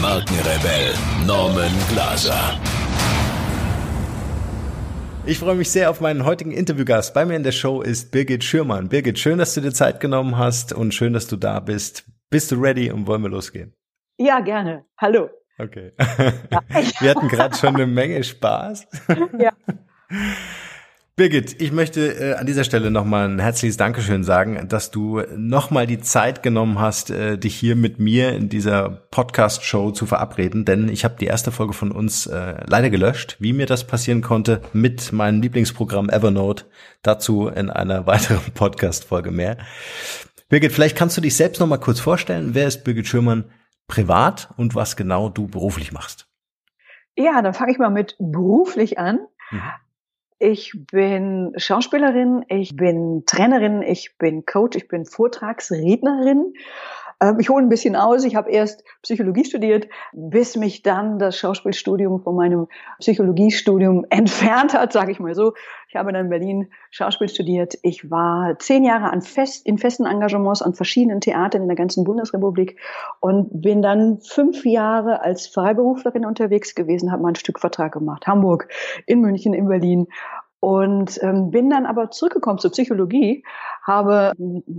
Markenrebell Norman Glaser. Ich freue mich sehr auf meinen heutigen Interviewgast. Bei mir in der Show ist Birgit Schürmann. Birgit, schön, dass du dir Zeit genommen hast und schön, dass du da bist. Bist du ready und wollen wir losgehen? Ja, gerne. Hallo. Okay. Ja. Wir hatten gerade schon eine Menge Spaß. Ja. Birgit, ich möchte äh, an dieser Stelle nochmal ein herzliches Dankeschön sagen, dass du nochmal die Zeit genommen hast, äh, dich hier mit mir in dieser Podcast-Show zu verabreden, denn ich habe die erste Folge von uns äh, leider gelöscht, wie mir das passieren konnte mit meinem Lieblingsprogramm Evernote. Dazu in einer weiteren Podcast-Folge mehr. Birgit, vielleicht kannst du dich selbst nochmal kurz vorstellen. Wer ist Birgit Schürmann privat und was genau du beruflich machst? Ja, dann fange ich mal mit beruflich an. Mhm. Ich bin Schauspielerin, ich bin Trainerin, ich bin Coach, ich bin Vortragsrednerin. Ähm, ich hole ein bisschen aus. Ich habe erst Psychologie studiert, bis mich dann das Schauspielstudium von meinem Psychologiestudium entfernt hat, sage ich mal so. Ich habe dann in Berlin Schauspiel studiert. Ich war zehn Jahre an fest, in festen Engagements an verschiedenen Theatern in der ganzen Bundesrepublik und bin dann fünf Jahre als Freiberuflerin unterwegs gewesen, habe mal einen Stückvertrag gemacht. Hamburg, in München, in Berlin und ähm, bin dann aber zurückgekommen zur Psychologie, habe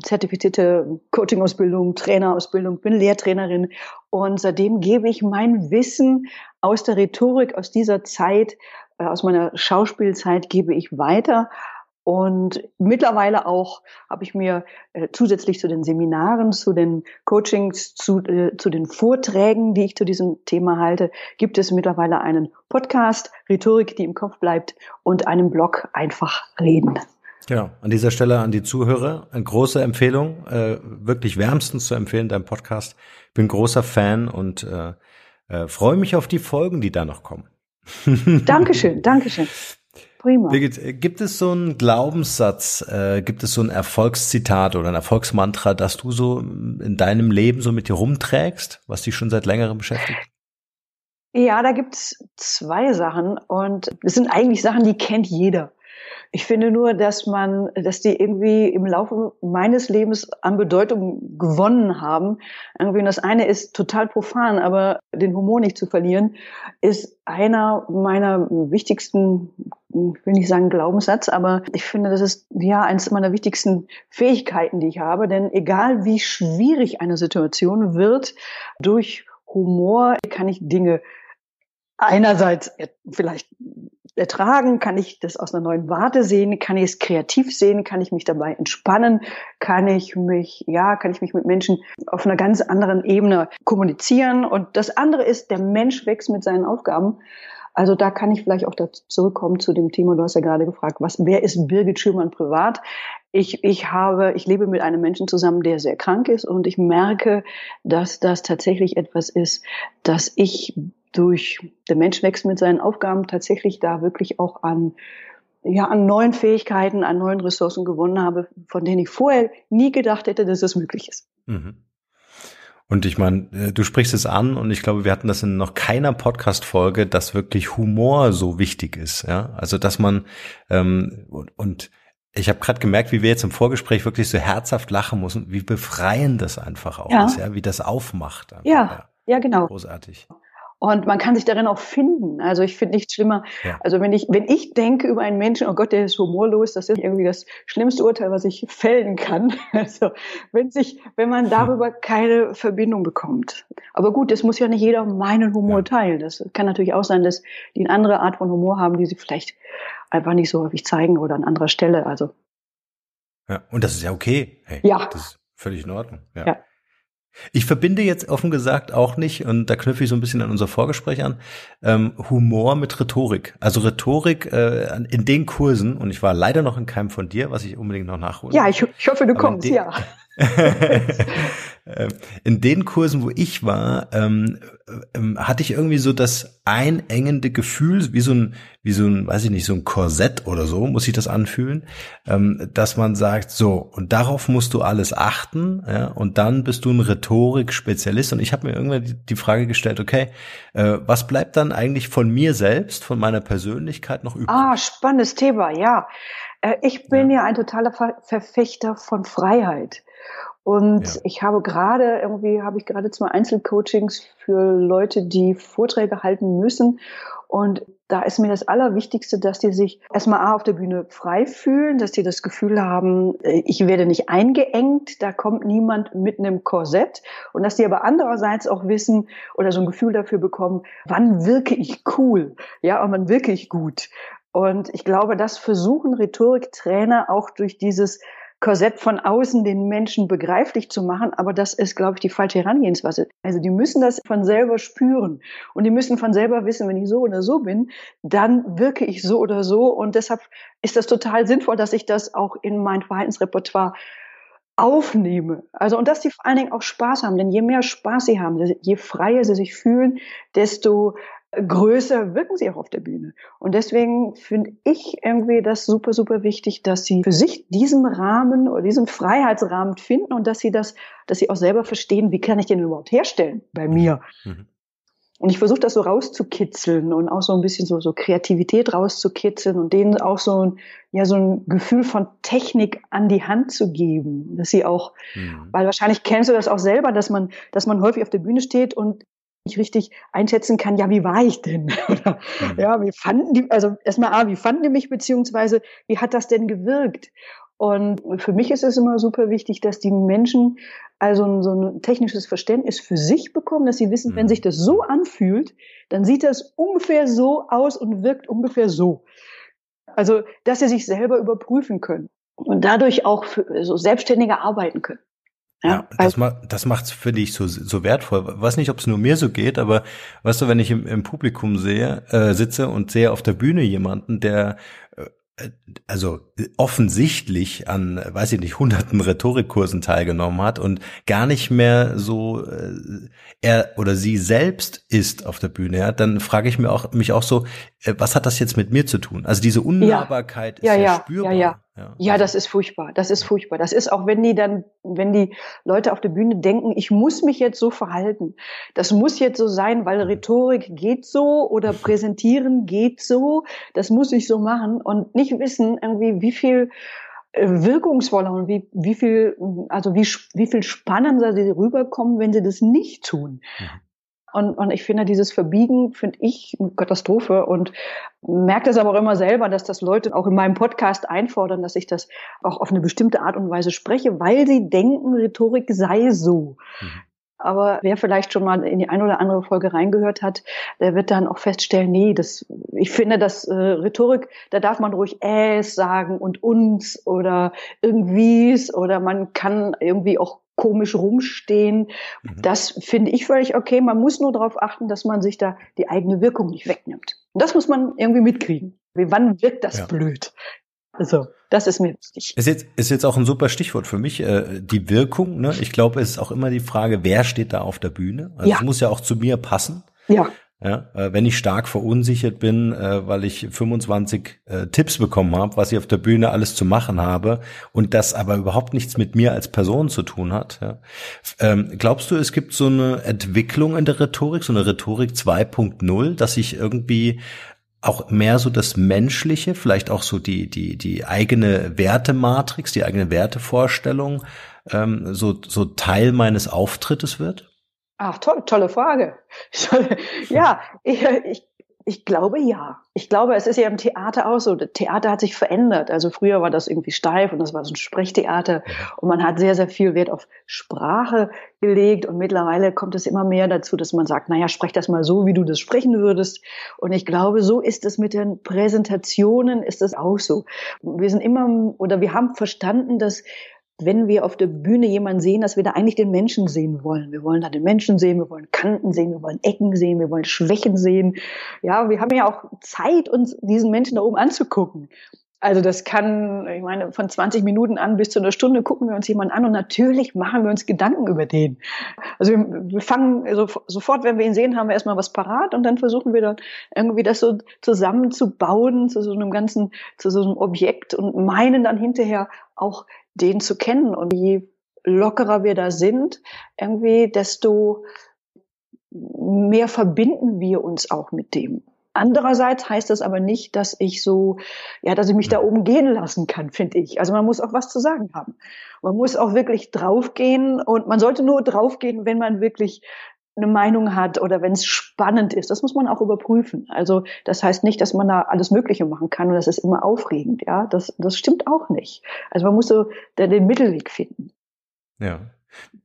zertifizierte Coaching-Ausbildung, Trainerausbildung, bin Lehrtrainerin. Und seitdem gebe ich mein Wissen aus der Rhetorik, aus dieser Zeit, äh, aus meiner Schauspielzeit gebe ich weiter und mittlerweile auch habe ich mir äh, zusätzlich zu den Seminaren, zu den Coachings, zu, äh, zu den Vorträgen, die ich zu diesem Thema halte, gibt es mittlerweile einen Podcast, Rhetorik, die im Kopf bleibt, und einen Blog einfach reden. Genau. An dieser Stelle an die Zuhörer eine große Empfehlung, äh, wirklich wärmstens zu empfehlen, dein Podcast. Bin großer Fan und äh, äh, freue mich auf die Folgen, die da noch kommen. Dankeschön, Dankeschön. Prima. Birgit, äh, gibt es so einen Glaubenssatz, äh, gibt es so ein Erfolgszitat oder ein Erfolgsmantra, das du so in deinem Leben so mit dir rumträgst, was dich schon seit längerem beschäftigt? Ja, da gibt's zwei Sachen und das sind eigentlich Sachen, die kennt jeder. Ich finde nur, dass man, dass die irgendwie im Laufe meines Lebens an Bedeutung gewonnen haben. Irgendwie, das eine ist total profan, aber den Humor nicht zu verlieren, ist einer meiner wichtigsten, ich will nicht sagen Glaubenssatz, aber ich finde, das ist ja eines meiner wichtigsten Fähigkeiten, die ich habe. Denn egal wie schwierig eine Situation wird, durch Humor kann ich Dinge einerseits vielleicht ertragen? Kann ich das aus einer neuen Warte sehen? Kann ich es kreativ sehen? Kann ich mich dabei entspannen? Kann ich mich, ja, kann ich mich mit Menschen auf einer ganz anderen Ebene kommunizieren? Und das andere ist, der Mensch wächst mit seinen Aufgaben. Also da kann ich vielleicht auch dazu zurückkommen zu dem Thema, du hast ja gerade gefragt, was, wer ist Birgit Schürmann privat? Ich, ich habe, ich lebe mit einem Menschen zusammen, der sehr krank ist und ich merke, dass das tatsächlich etwas ist, dass ich durch, der Mensch wächst mit seinen Aufgaben tatsächlich da wirklich auch an, ja, an neuen Fähigkeiten, an neuen Ressourcen gewonnen habe, von denen ich vorher nie gedacht hätte, dass es möglich ist. Mhm. Und ich meine, äh, du sprichst es an und ich glaube, wir hatten das in noch keiner Podcast-Folge, dass wirklich Humor so wichtig ist. Ja, also dass man ähm, und, und ich habe gerade gemerkt, wie wir jetzt im Vorgespräch wirklich so herzhaft lachen müssen, wie befreiend das einfach auch ja. ist, ja, wie das aufmacht. Einfach, ja, ja, ja, genau. Großartig. Und man kann sich darin auch finden. Also ich finde nichts schlimmer. Ja. Also wenn ich, wenn ich denke über einen Menschen, oh Gott, der ist humorlos, das ist irgendwie das schlimmste Urteil, was ich fällen kann. Also wenn sich, wenn man darüber keine Verbindung bekommt. Aber gut, es muss ja nicht jeder meinen Humor ja. teilen. Das kann natürlich auch sein, dass die eine andere Art von Humor haben, die sie vielleicht einfach nicht so häufig zeigen oder an anderer Stelle. Also. Ja, und das ist ja okay. Hey, ja. Das ist völlig in Ordnung. ja. ja. Ich verbinde jetzt offen gesagt auch nicht, und da knüpfe ich so ein bisschen an unser Vorgespräch an, ähm, Humor mit Rhetorik. Also Rhetorik äh, in den Kursen, und ich war leider noch in keinem von dir, was ich unbedingt noch nachholen Ja, ich, ich hoffe, du kommst, ja. in den Kursen, wo ich war, ähm, ähm, hatte ich irgendwie so das einengende Gefühl, wie so ein, wie so ein, weiß ich nicht, so ein Korsett oder so, muss ich das anfühlen, ähm, dass man sagt, so, und darauf musst du alles achten, ja, und dann bist du ein Rhetorik-Spezialist. Und ich habe mir irgendwann die, die, Frage gestellt, okay, äh, was bleibt dann eigentlich von mir selbst, von meiner Persönlichkeit noch übrig? Ah, spannendes Thema, ja. Äh, ich bin ja. ja ein totaler Ver Verfechter von Freiheit. Und ja. ich habe gerade irgendwie, habe ich gerade zwei Einzelcoachings für Leute, die Vorträge halten müssen. Und da ist mir das Allerwichtigste, dass die sich erstmal A auf der Bühne frei fühlen, dass die das Gefühl haben, äh, ich werde nicht eingeengt, da kommt niemand mit einem Korsett. Und dass die aber andererseits auch wissen oder so ein Gefühl dafür bekommen, wann wirke ich cool, ja, und wann wirke ich gut. Und ich glaube, das versuchen Rhetoriktrainer auch durch dieses Korsett von außen den Menschen begreiflich zu machen, aber das ist, glaube ich, die falsche Herangehensweise. Also die müssen das von selber spüren und die müssen von selber wissen, wenn ich so oder so bin, dann wirke ich so oder so und deshalb ist das total sinnvoll, dass ich das auch in mein Verhaltensrepertoire aufnehme. Also und dass die vor allen Dingen auch Spaß haben, denn je mehr Spaß sie haben, je freier sie sich fühlen, desto größer wirken sie auch auf der Bühne. Und deswegen finde ich irgendwie das super, super wichtig, dass sie für sich diesen Rahmen oder diesen Freiheitsrahmen finden und dass sie das, dass sie auch selber verstehen, wie kann ich den überhaupt herstellen bei mir. Mhm. Und ich versuche das so rauszukitzeln und auch so ein bisschen so, so Kreativität rauszukitzeln und denen auch so ein, ja, so ein Gefühl von Technik an die Hand zu geben, dass sie auch, mhm. weil wahrscheinlich kennst du das auch selber, dass man, dass man häufig auf der Bühne steht und nicht richtig einschätzen kann, ja, wie war ich denn? Oder, mhm. Ja, wie fanden die, also erstmal, ah, wie fanden die mich, beziehungsweise wie hat das denn gewirkt? Und für mich ist es immer super wichtig, dass die Menschen also ein, so ein technisches Verständnis für sich bekommen, dass sie wissen, mhm. wenn sich das so anfühlt, dann sieht das ungefähr so aus und wirkt ungefähr so. Also, dass sie sich selber überprüfen können und dadurch auch für, so selbstständiger arbeiten können. Ja, ja das, ma das macht's für dich so, so wertvoll. Weiß nicht, ob es nur mir so geht, aber weißt du, wenn ich im, im Publikum sehe, äh, sitze und sehe auf der Bühne jemanden, der äh, also offensichtlich an, weiß ich nicht, hunderten Rhetorikkursen teilgenommen hat und gar nicht mehr so äh, er oder sie selbst ist auf der Bühne, ja, dann frage ich mir auch mich auch so, äh, was hat das jetzt mit mir zu tun? Also diese Unnahbarkeit ja. ist ja, ja, spürbar. Ja, ja. Ja, ja, das ist furchtbar. Das ist furchtbar. Das ist auch, wenn die dann, wenn die Leute auf der Bühne denken, ich muss mich jetzt so verhalten. Das muss jetzt so sein, weil Rhetorik geht so oder Präsentieren geht so. Das muss ich so machen und nicht wissen irgendwie, wie viel äh, wirkungsvoller und wie, wie viel, also wie, wie viel spannender sie rüberkommen, wenn sie das nicht tun. Und, und ich finde, dieses Verbiegen finde ich eine Katastrophe und merke das aber auch immer selber, dass das Leute auch in meinem Podcast einfordern, dass ich das auch auf eine bestimmte Art und Weise spreche, weil sie denken, Rhetorik sei so. Mhm. Aber wer vielleicht schon mal in die eine oder andere Folge reingehört hat, der wird dann auch feststellen, nee, das, ich finde, dass äh, Rhetorik, da darf man ruhig es sagen und uns oder irgendwies oder man kann irgendwie auch komisch rumstehen. Mhm. Das finde ich völlig okay. Man muss nur darauf achten, dass man sich da die eigene Wirkung nicht wegnimmt. Und das muss man irgendwie mitkriegen. Wie, wann wirkt das ja. blöd? Also, das ist mir wichtig. Ist jetzt, ist jetzt auch ein super Stichwort für mich, äh, die Wirkung. Ne? Ich glaube, es ist auch immer die Frage, wer steht da auf der Bühne? Also, ja. Es muss ja auch zu mir passen. Ja. Ja, äh, wenn ich stark verunsichert bin, äh, weil ich 25 äh, Tipps bekommen habe, was ich auf der Bühne alles zu machen habe und das aber überhaupt nichts mit mir als Person zu tun hat. Ja. Ähm, glaubst du, es gibt so eine Entwicklung in der Rhetorik, so eine Rhetorik 2.0, dass ich irgendwie auch mehr so das Menschliche, vielleicht auch so die, die, die eigene Wertematrix, die eigene Wertevorstellung, ähm, so, so Teil meines Auftrittes wird? Ach, toll, tolle Frage. ja, ich, ich, ich glaube ja. Ich glaube, es ist ja im Theater auch so. Das Theater hat sich verändert. Also früher war das irgendwie steif und das war so ein Sprechtheater und man hat sehr, sehr viel Wert auf Sprache gelegt und mittlerweile kommt es immer mehr dazu, dass man sagt, naja, sprech das mal so, wie du das sprechen würdest. Und ich glaube, so ist es mit den Präsentationen, ist es auch so. Wir sind immer, oder wir haben verstanden, dass wenn wir auf der Bühne jemanden sehen, dass wir da eigentlich den Menschen sehen wollen. Wir wollen da den Menschen sehen, wir wollen Kanten sehen, wir wollen Ecken sehen, wir wollen Schwächen sehen. Ja, wir haben ja auch Zeit, uns diesen Menschen da oben anzugucken. Also das kann, ich meine, von 20 Minuten an bis zu einer Stunde gucken wir uns jemanden an und natürlich machen wir uns Gedanken über den. Also wir, fangen also sofort, wenn wir ihn sehen, haben wir erstmal was parat und dann versuchen wir dann irgendwie das so zusammenzubauen zu so einem ganzen, zu so einem Objekt und meinen dann hinterher auch den zu kennen. Und je lockerer wir da sind, irgendwie, desto mehr verbinden wir uns auch mit dem. Andererseits heißt das aber nicht, dass ich so, ja, dass ich mich da hm. oben gehen lassen kann, finde ich. Also man muss auch was zu sagen haben. Man muss auch wirklich draufgehen und man sollte nur draufgehen, wenn man wirklich eine Meinung hat oder wenn es spannend ist. Das muss man auch überprüfen. Also das heißt nicht, dass man da alles Mögliche machen kann und das ist immer aufregend. Ja, das, das stimmt auch nicht. Also man muss so den Mittelweg finden. Ja.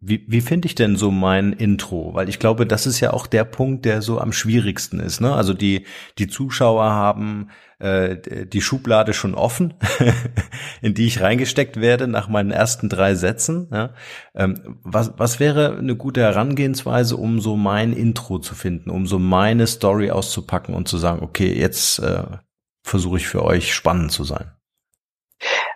Wie, wie finde ich denn so mein Intro? Weil ich glaube, das ist ja auch der Punkt, der so am schwierigsten ist. Ne? Also die, die Zuschauer haben äh, die Schublade schon offen, in die ich reingesteckt werde nach meinen ersten drei Sätzen. Ja? Ähm, was, was wäre eine gute Herangehensweise, um so mein Intro zu finden, um so meine Story auszupacken und zu sagen, okay, jetzt äh, versuche ich für euch spannend zu sein?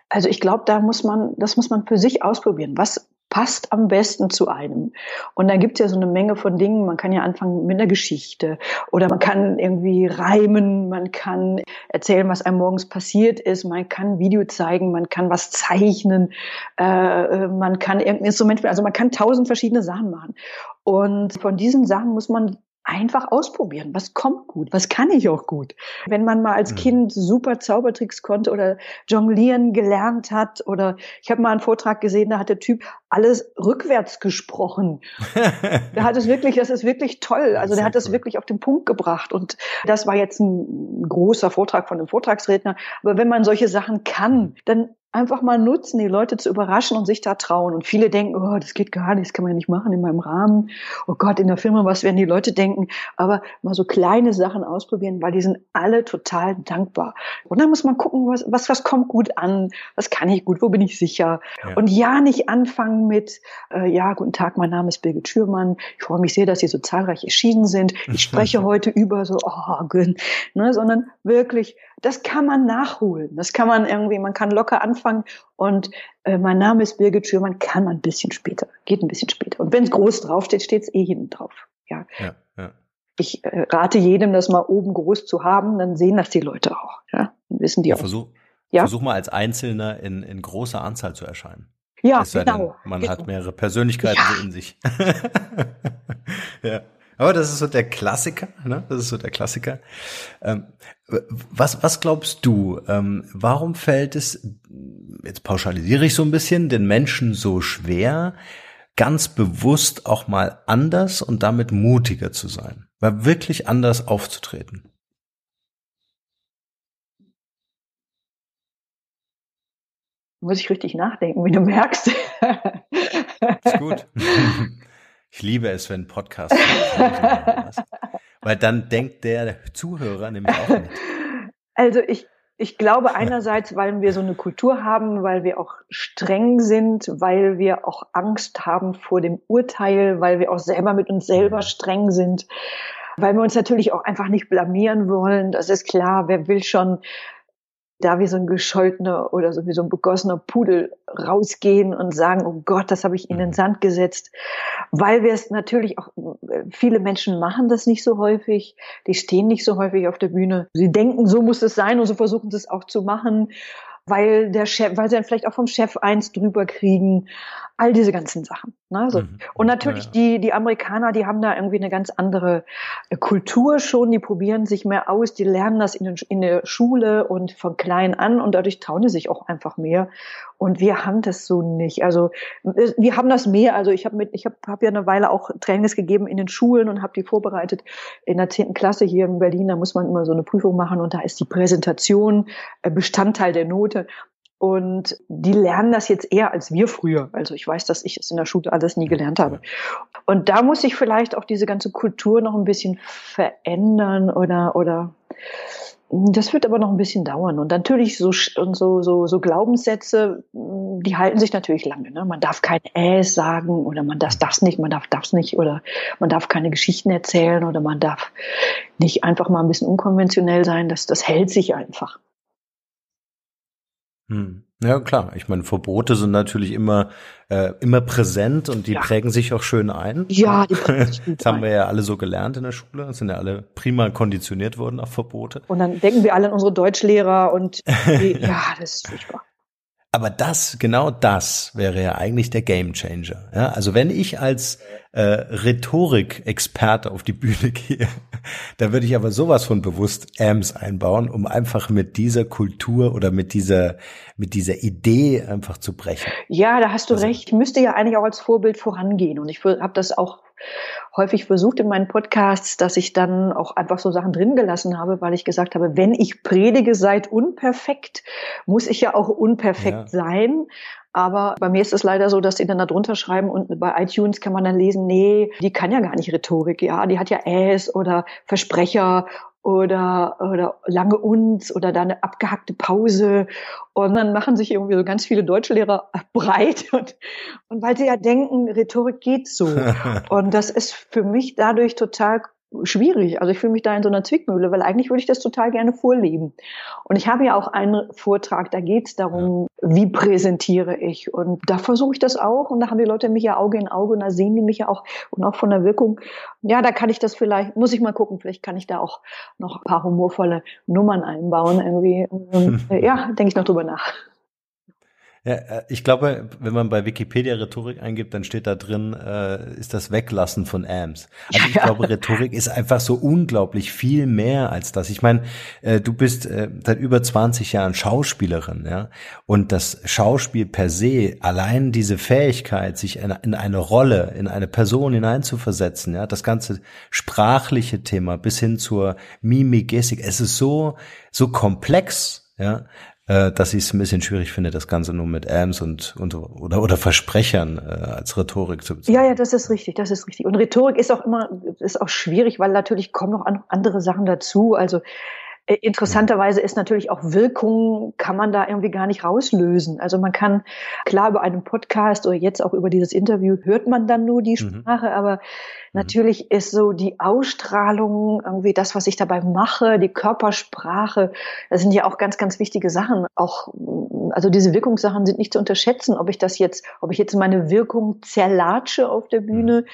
Also ich glaube, da muss man, das muss man für sich ausprobieren. Was passt am besten zu einem. Und da gibt's ja so eine Menge von Dingen. Man kann ja anfangen mit einer Geschichte oder man kann irgendwie reimen, man kann erzählen, was einem morgens passiert ist, man kann Video zeigen, man kann was zeichnen, äh, man kann irgendein Instrument, also man kann tausend verschiedene Sachen machen. Und von diesen Sachen muss man einfach ausprobieren. Was kommt gut? Was kann ich auch gut? Wenn man mal als mhm. Kind super Zaubertricks konnte oder jonglieren gelernt hat oder ich habe mal einen Vortrag gesehen, da hat der Typ alles rückwärts gesprochen. der hat es wirklich, das ist wirklich toll. Also der hat das wirklich auf den Punkt gebracht und das war jetzt ein großer Vortrag von einem Vortragsredner. Aber wenn man solche Sachen kann, dann einfach mal nutzen, die Leute zu überraschen und sich da trauen. Und viele denken, oh, das geht gar nicht, das kann man ja nicht machen in meinem Rahmen. Oh Gott, in der Firma, was werden die Leute denken? Aber mal so kleine Sachen ausprobieren, weil die sind alle total dankbar. Und dann muss man gucken, was, was, was kommt gut an, was kann ich gut, wo bin ich sicher. Ja. Und ja, nicht anfangen mit, äh, ja, guten Tag, mein Name ist Birgit Schürmann. Ich freue mich sehr, dass Sie so zahlreich erschienen sind. Ich spreche heute über so, oh, Gönn, ne, sondern wirklich, das kann man nachholen. Das kann man irgendwie, man kann locker anfangen und äh, mein Name ist Birgit Schürmann, kann man ein bisschen später, geht ein bisschen später. Und wenn es groß draufsteht, steht es eh hinten drauf. Ja. ja, ja. Ich äh, rate jedem, das mal oben groß zu haben, dann sehen das die Leute auch. Ja, dann wissen die ja, auch. Versuch, ja? versuch mal als Einzelner in, in großer Anzahl zu erscheinen. Ja, genau. Denn, man genau. hat mehrere Persönlichkeiten ja. so in sich. ja. Aber das ist so der Klassiker, ne? Das ist so der Klassiker. Ähm, was, was glaubst du, ähm, warum fällt es, jetzt pauschalisiere ich so ein bisschen, den Menschen so schwer, ganz bewusst auch mal anders und damit mutiger zu sein? Mal wirklich anders aufzutreten? Muss ich richtig nachdenken, wie du merkst. ist gut. Ich liebe es, wenn Podcasts. Weil dann denkt der Zuhörer nämlich auch nicht. Also ich, ich glaube einerseits, weil wir so eine Kultur haben, weil wir auch streng sind, weil wir auch Angst haben vor dem Urteil, weil wir auch selber mit uns selber mhm. streng sind, weil wir uns natürlich auch einfach nicht blamieren wollen. Das ist klar. Wer will schon da wie so ein gescholtener oder so wie so ein begossener Pudel rausgehen und sagen, oh Gott, das habe ich in den mhm. Sand gesetzt, weil wir es natürlich auch, viele Menschen machen das nicht so häufig, die stehen nicht so häufig auf der Bühne. Sie denken, so muss es sein und so versuchen sie es auch zu machen weil der Chef, weil sie dann vielleicht auch vom Chef eins drüber kriegen, all diese ganzen Sachen. Ne? So. Mhm. Und natürlich ja, die die Amerikaner, die haben da irgendwie eine ganz andere äh, Kultur schon, die probieren sich mehr aus, die lernen das in, in der Schule und von klein an und dadurch trauen die sich auch einfach mehr. Und wir haben das so nicht. Also äh, wir haben das mehr. Also ich habe mit, ich habe hab ja eine Weile auch Trainings gegeben in den Schulen und habe die vorbereitet in der zehnten Klasse hier in Berlin. Da muss man immer so eine Prüfung machen und da ist die Präsentation äh, Bestandteil der Note. Und die lernen das jetzt eher als wir früher. Also ich weiß, dass ich es in der Schule alles nie gelernt habe. Und da muss sich vielleicht auch diese ganze Kultur noch ein bisschen verändern oder, oder, das wird aber noch ein bisschen dauern. Und natürlich so, so, so, so Glaubenssätze, die halten sich natürlich lange. Ne? Man darf kein Äs sagen oder man darf das nicht, man darf das nicht oder man darf keine Geschichten erzählen oder man darf nicht einfach mal ein bisschen unkonventionell sein. Das, das hält sich einfach. Hm. Ja, klar. Ich meine, Verbote sind natürlich immer, äh, immer präsent und die ja. prägen sich auch schön ein. Ja, die prägen sich gut Das haben wir ja alle so gelernt in der Schule. sind ja alle prima konditioniert worden auf Verbote. Und dann denken wir alle an unsere Deutschlehrer und die, ja, das ist furchtbar. Aber das, genau das wäre ja eigentlich der Gamechanger. Ja, also wenn ich als äh, Rhetorik-Experte auf die Bühne gehe, da würde ich aber sowas von bewusst AMS einbauen, um einfach mit dieser Kultur oder mit dieser mit dieser Idee einfach zu brechen. Ja, da hast du also, recht. Ich müsste ja eigentlich auch als Vorbild vorangehen und ich habe das auch häufig versucht in meinen Podcasts, dass ich dann auch einfach so Sachen drin gelassen habe, weil ich gesagt habe, wenn ich predige, seid unperfekt, muss ich ja auch unperfekt ja. sein. Aber bei mir ist es leider so, dass die dann da drunter schreiben und bei iTunes kann man dann lesen, nee, die kann ja gar nicht Rhetorik, ja, die hat ja Äs oder Versprecher oder, oder lange uns oder da eine abgehackte Pause. Und dann machen sich irgendwie so ganz viele Deutschlehrer breit und, und weil sie ja denken, Rhetorik geht so. und das ist für mich dadurch total schwierig. Also ich fühle mich da in so einer Zwickmühle, weil eigentlich würde ich das total gerne vorleben. Und ich habe ja auch einen Vortrag, da geht es darum, wie präsentiere ich. Und da versuche ich das auch. Und da haben die Leute mich ja Auge in Auge und da sehen die mich ja auch und auch von der Wirkung. Ja, da kann ich das vielleicht, muss ich mal gucken, vielleicht kann ich da auch noch ein paar humorvolle Nummern einbauen. Irgendwie. ja, denke ich noch drüber nach. Ja, äh, ich glaube, wenn man bei Wikipedia Rhetorik eingibt, dann steht da drin, äh, ist das Weglassen von AMS. Also ich ja. glaube, Rhetorik ist einfach so unglaublich viel mehr als das. Ich meine, äh, du bist äh, seit über 20 Jahren Schauspielerin, ja, und das Schauspiel per se, allein diese Fähigkeit, sich in, in eine Rolle, in eine Person hineinzuversetzen, ja, das ganze sprachliche Thema bis hin zur Mimik, Gestik, es ist so so komplex, ja, äh, dass ich es ein bisschen schwierig finde, das Ganze nur mit Ams und, und oder, oder Versprechern äh, als Rhetorik zu bezeichnen. Ja, ja, das ist richtig, das ist richtig. Und Rhetorik ist auch immer, ist auch schwierig, weil natürlich kommen noch andere Sachen dazu. Also Interessanterweise ist natürlich auch Wirkung, kann man da irgendwie gar nicht rauslösen. Also man kann, klar, über einen Podcast oder jetzt auch über dieses Interview hört man dann nur die mhm. Sprache, mhm. aber natürlich ist so die Ausstrahlung, irgendwie das, was ich dabei mache, die Körpersprache, das sind ja auch ganz, ganz wichtige Sachen. Auch, also diese Wirkungssachen sind nicht zu unterschätzen, ob ich das jetzt, ob ich jetzt meine Wirkung zerlatsche auf der Bühne mhm.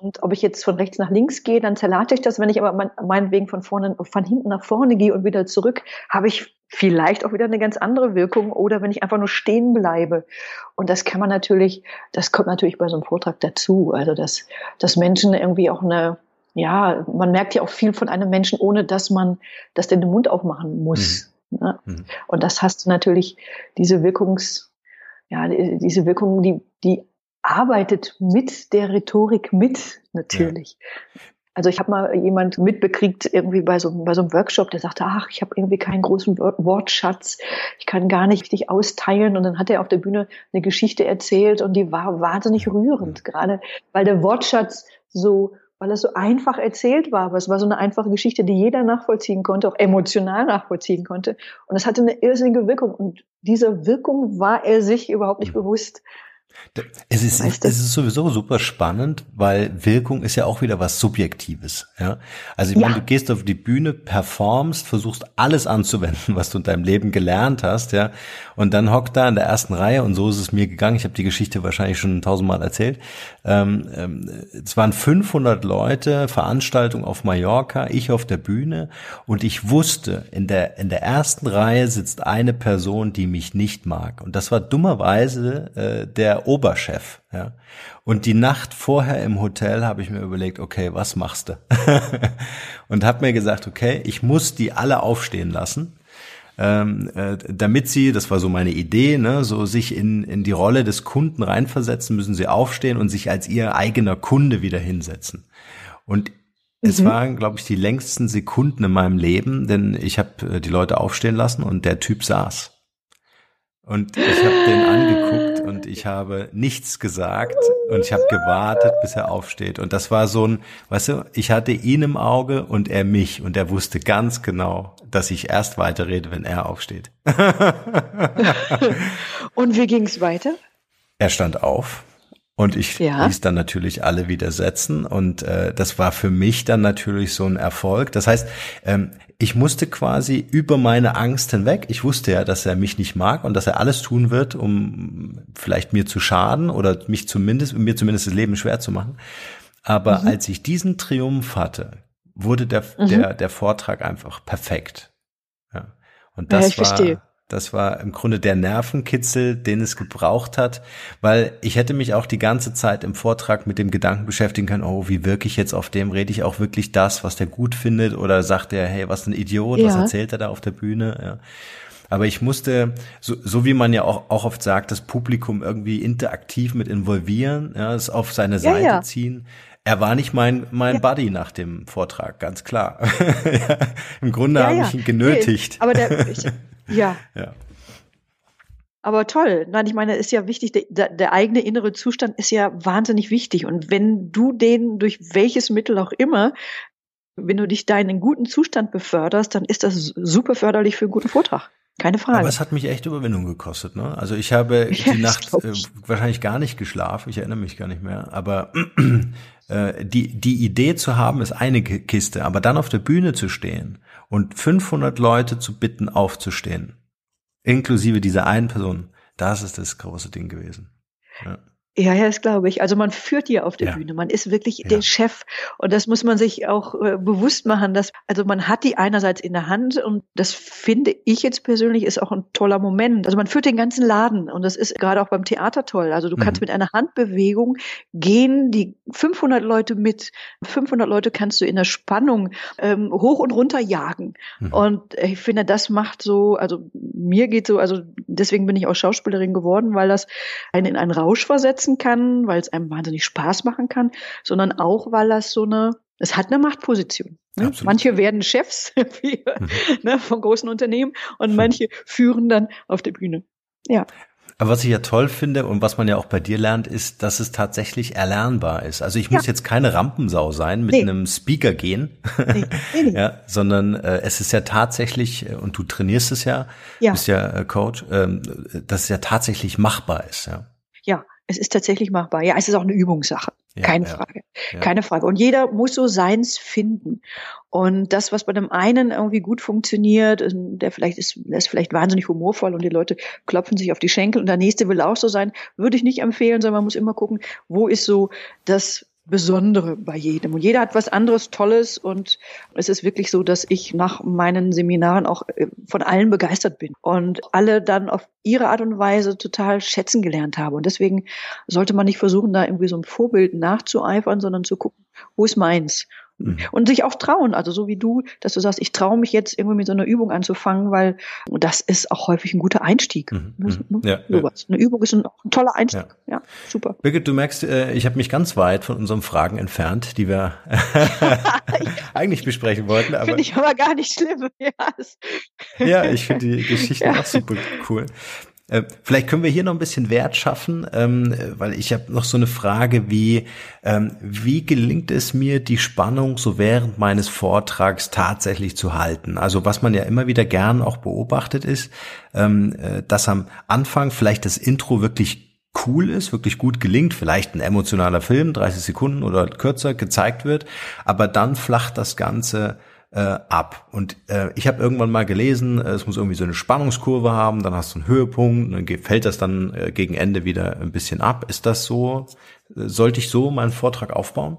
Und ob ich jetzt von rechts nach links gehe, dann zerlate ich das. Wenn ich aber mein, meinetwegen von vorne, von hinten nach vorne gehe und wieder zurück, habe ich vielleicht auch wieder eine ganz andere Wirkung. Oder wenn ich einfach nur stehen bleibe. Und das kann man natürlich, das kommt natürlich bei so einem Vortrag dazu. Also, dass, dass Menschen irgendwie auch eine, ja, man merkt ja auch viel von einem Menschen, ohne dass man das den Mund aufmachen muss. Mhm. Ne? Mhm. Und das hast du natürlich, diese Wirkungs, ja, diese Wirkung, die, die arbeitet mit der Rhetorik mit, natürlich. Ja. Also ich habe mal jemand mitbekriegt irgendwie bei so, bei so einem Workshop, der sagte, ach, ich habe irgendwie keinen großen Wortschatz, ich kann gar nicht richtig austeilen. Und dann hat er auf der Bühne eine Geschichte erzählt und die war wahnsinnig rührend, gerade weil der Wortschatz so, weil es so einfach erzählt war, aber es war so eine einfache Geschichte, die jeder nachvollziehen konnte, auch emotional nachvollziehen konnte. Und es hatte eine irrsinnige Wirkung. Und dieser Wirkung war er sich überhaupt nicht bewusst. Es ist, es ist sowieso super spannend, weil Wirkung ist ja auch wieder was Subjektives. Ja? Also ich ja. meine, du gehst auf die Bühne, performst, versuchst alles anzuwenden, was du in deinem Leben gelernt hast, ja, und dann hockt da in der ersten Reihe und so ist es mir gegangen. Ich habe die Geschichte wahrscheinlich schon tausendmal erzählt. Ähm, ähm, es waren 500 Leute, Veranstaltung auf Mallorca, ich auf der Bühne und ich wusste, in der in der ersten Reihe sitzt eine Person, die mich nicht mag und das war dummerweise äh, der Oberchef. Ja. Und die Nacht vorher im Hotel habe ich mir überlegt, okay, was machst du? und habe mir gesagt, okay, ich muss die alle aufstehen lassen, ähm, äh, damit sie, das war so meine Idee, ne, so sich in, in die Rolle des Kunden reinversetzen, müssen sie aufstehen und sich als ihr eigener Kunde wieder hinsetzen. Und es mhm. waren, glaube ich, die längsten Sekunden in meinem Leben, denn ich habe äh, die Leute aufstehen lassen und der Typ saß. Und ich habe den angeguckt und ich habe nichts gesagt und ich habe gewartet, bis er aufsteht. Und das war so ein, weißt du, ich hatte ihn im Auge und er mich und er wusste ganz genau, dass ich erst weiterrede, wenn er aufsteht. und wie ging es weiter? Er stand auf Und ich ja. ließ dann natürlich alle widersetzen und äh, das war für mich dann natürlich so ein Erfolg. Das heißt, ähm, ich musste quasi über meine Angst hinweg. Ich wusste ja, dass er mich nicht mag und dass er alles tun wird, um vielleicht mir zu schaden oder mich zumindest, mir zumindest das Leben schwer zu machen. Aber mhm. als ich diesen Triumph hatte, wurde der, mhm. der, der Vortrag einfach perfekt. Ja. Und das ja, war, verstehe. Das war im Grunde der Nervenkitzel, den es gebraucht hat, weil ich hätte mich auch die ganze Zeit im Vortrag mit dem Gedanken beschäftigen können, oh, wie wirke ich jetzt auf dem? Rede ich auch wirklich das, was der gut findet? Oder sagt er, hey, was ein Idiot, ja. was erzählt er da auf der Bühne? Ja. Aber ich musste, so, so wie man ja auch, auch oft sagt, das Publikum irgendwie interaktiv mit involvieren, ja, es auf seine Seite ja, ja. ziehen. Er war nicht mein, mein ja. Buddy nach dem Vortrag, ganz klar. Im Grunde ja, habe ich ihn genötigt. Nee, aber der, ich, ja. ja. Aber toll. Nein, ich meine, ist ja wichtig, der, der, eigene innere Zustand ist ja wahnsinnig wichtig. Und wenn du den durch welches Mittel auch immer, wenn du dich da in einen guten Zustand beförderst, dann ist das super förderlich für einen guten Vortrag. Keine Frage. Aber es hat mich echt Überwindung gekostet. Ne? Also ich habe ja, die Nacht äh, wahrscheinlich gar nicht geschlafen. Ich erinnere mich gar nicht mehr. Aber äh, die die Idee zu haben ist eine Kiste, aber dann auf der Bühne zu stehen und 500 Leute zu bitten, aufzustehen, inklusive dieser einen Person, das ist das große Ding gewesen. Ja. Ja, ja, das glaube ich. Also man führt hier auf der ja. Bühne. Man ist wirklich ja. der Chef. Und das muss man sich auch äh, bewusst machen, dass, also man hat die einerseits in der Hand und das finde ich jetzt persönlich ist auch ein toller Moment. Also man führt den ganzen Laden und das ist gerade auch beim Theater toll. Also du mhm. kannst mit einer Handbewegung gehen die 500 Leute mit. 500 Leute kannst du in der Spannung ähm, hoch und runter jagen. Mhm. Und ich finde, das macht so, also mir geht so, also deswegen bin ich auch Schauspielerin geworden, weil das einen in einen Rausch versetzt umsetzen kann, weil es einem wahnsinnig Spaß machen kann, sondern auch, weil das so eine, es hat eine Machtposition. Ne? Manche werden Chefs wie, mhm. ne, von großen Unternehmen und manche führen dann auf der Bühne. Ja. Aber was ich ja toll finde und was man ja auch bei dir lernt, ist, dass es tatsächlich erlernbar ist. Also ich ja. muss jetzt keine Rampensau sein, mit nee. einem Speaker gehen, nee. Nee, ja, sondern äh, es ist ja tatsächlich, äh, und du trainierst es ja, ja. bist ja äh, Coach, ähm, dass es ja tatsächlich machbar ist. Ja. Ja, es ist tatsächlich machbar. Ja, es ist auch eine Übungssache. Ja, Keine ja, Frage. Ja. Keine Frage. Und jeder muss so seins finden. Und das, was bei dem einen irgendwie gut funktioniert, der vielleicht ist, der ist vielleicht wahnsinnig humorvoll und die Leute klopfen sich auf die Schenkel und der nächste will auch so sein, würde ich nicht empfehlen, sondern man muss immer gucken, wo ist so das Besondere bei jedem. Und jeder hat was anderes Tolles und es ist wirklich so, dass ich nach meinen Seminaren auch äh, von allen begeistert bin und alle dann auf ihre Art und Weise total schätzen gelernt habe. Und deswegen sollte man nicht versuchen, da irgendwie so ein Vorbild nachzueifern, sondern zu gucken, wo ist meins? Mhm. Und sich auch trauen, also so wie du, dass du sagst, ich traue mich jetzt irgendwie mit so einer Übung anzufangen, weil das ist auch häufig ein guter Einstieg. Mhm. Ne? mhm. Ja, Sowas. Eine Übung ist ein, ein toller Einstieg. Ja. ja, super. Birgit, du merkst, äh, ich habe mich ganz weit von unseren Fragen entfernt, die wir eigentlich besprechen wollten. Finde ich aber gar nicht schlimm. Ja, ja ich finde die Geschichte auch super cool. Äh, vielleicht können wir hier noch ein bisschen Wert schaffen, ähm, weil ich habe noch so eine Frage wie, ähm, wie gelingt es mir, die Spannung so während meines Vortrags tatsächlich zu halten? Also was man ja immer wieder gern auch beobachtet ist, ähm, äh, dass am Anfang vielleicht das Intro wirklich cool ist, wirklich gut gelingt, vielleicht ein emotionaler Film, 30 Sekunden oder kürzer gezeigt wird, aber dann flacht das Ganze äh, ab. Und äh, ich habe irgendwann mal gelesen, äh, es muss irgendwie so eine Spannungskurve haben, dann hast du einen Höhepunkt, dann fällt das dann äh, gegen Ende wieder ein bisschen ab. Ist das so? Sollte ich so meinen Vortrag aufbauen?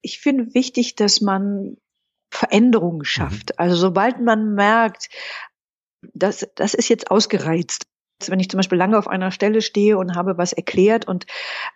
Ich finde wichtig, dass man Veränderungen schafft. Mhm. Also sobald man merkt, das, das ist jetzt ausgereizt, wenn ich zum Beispiel lange auf einer Stelle stehe und habe was erklärt und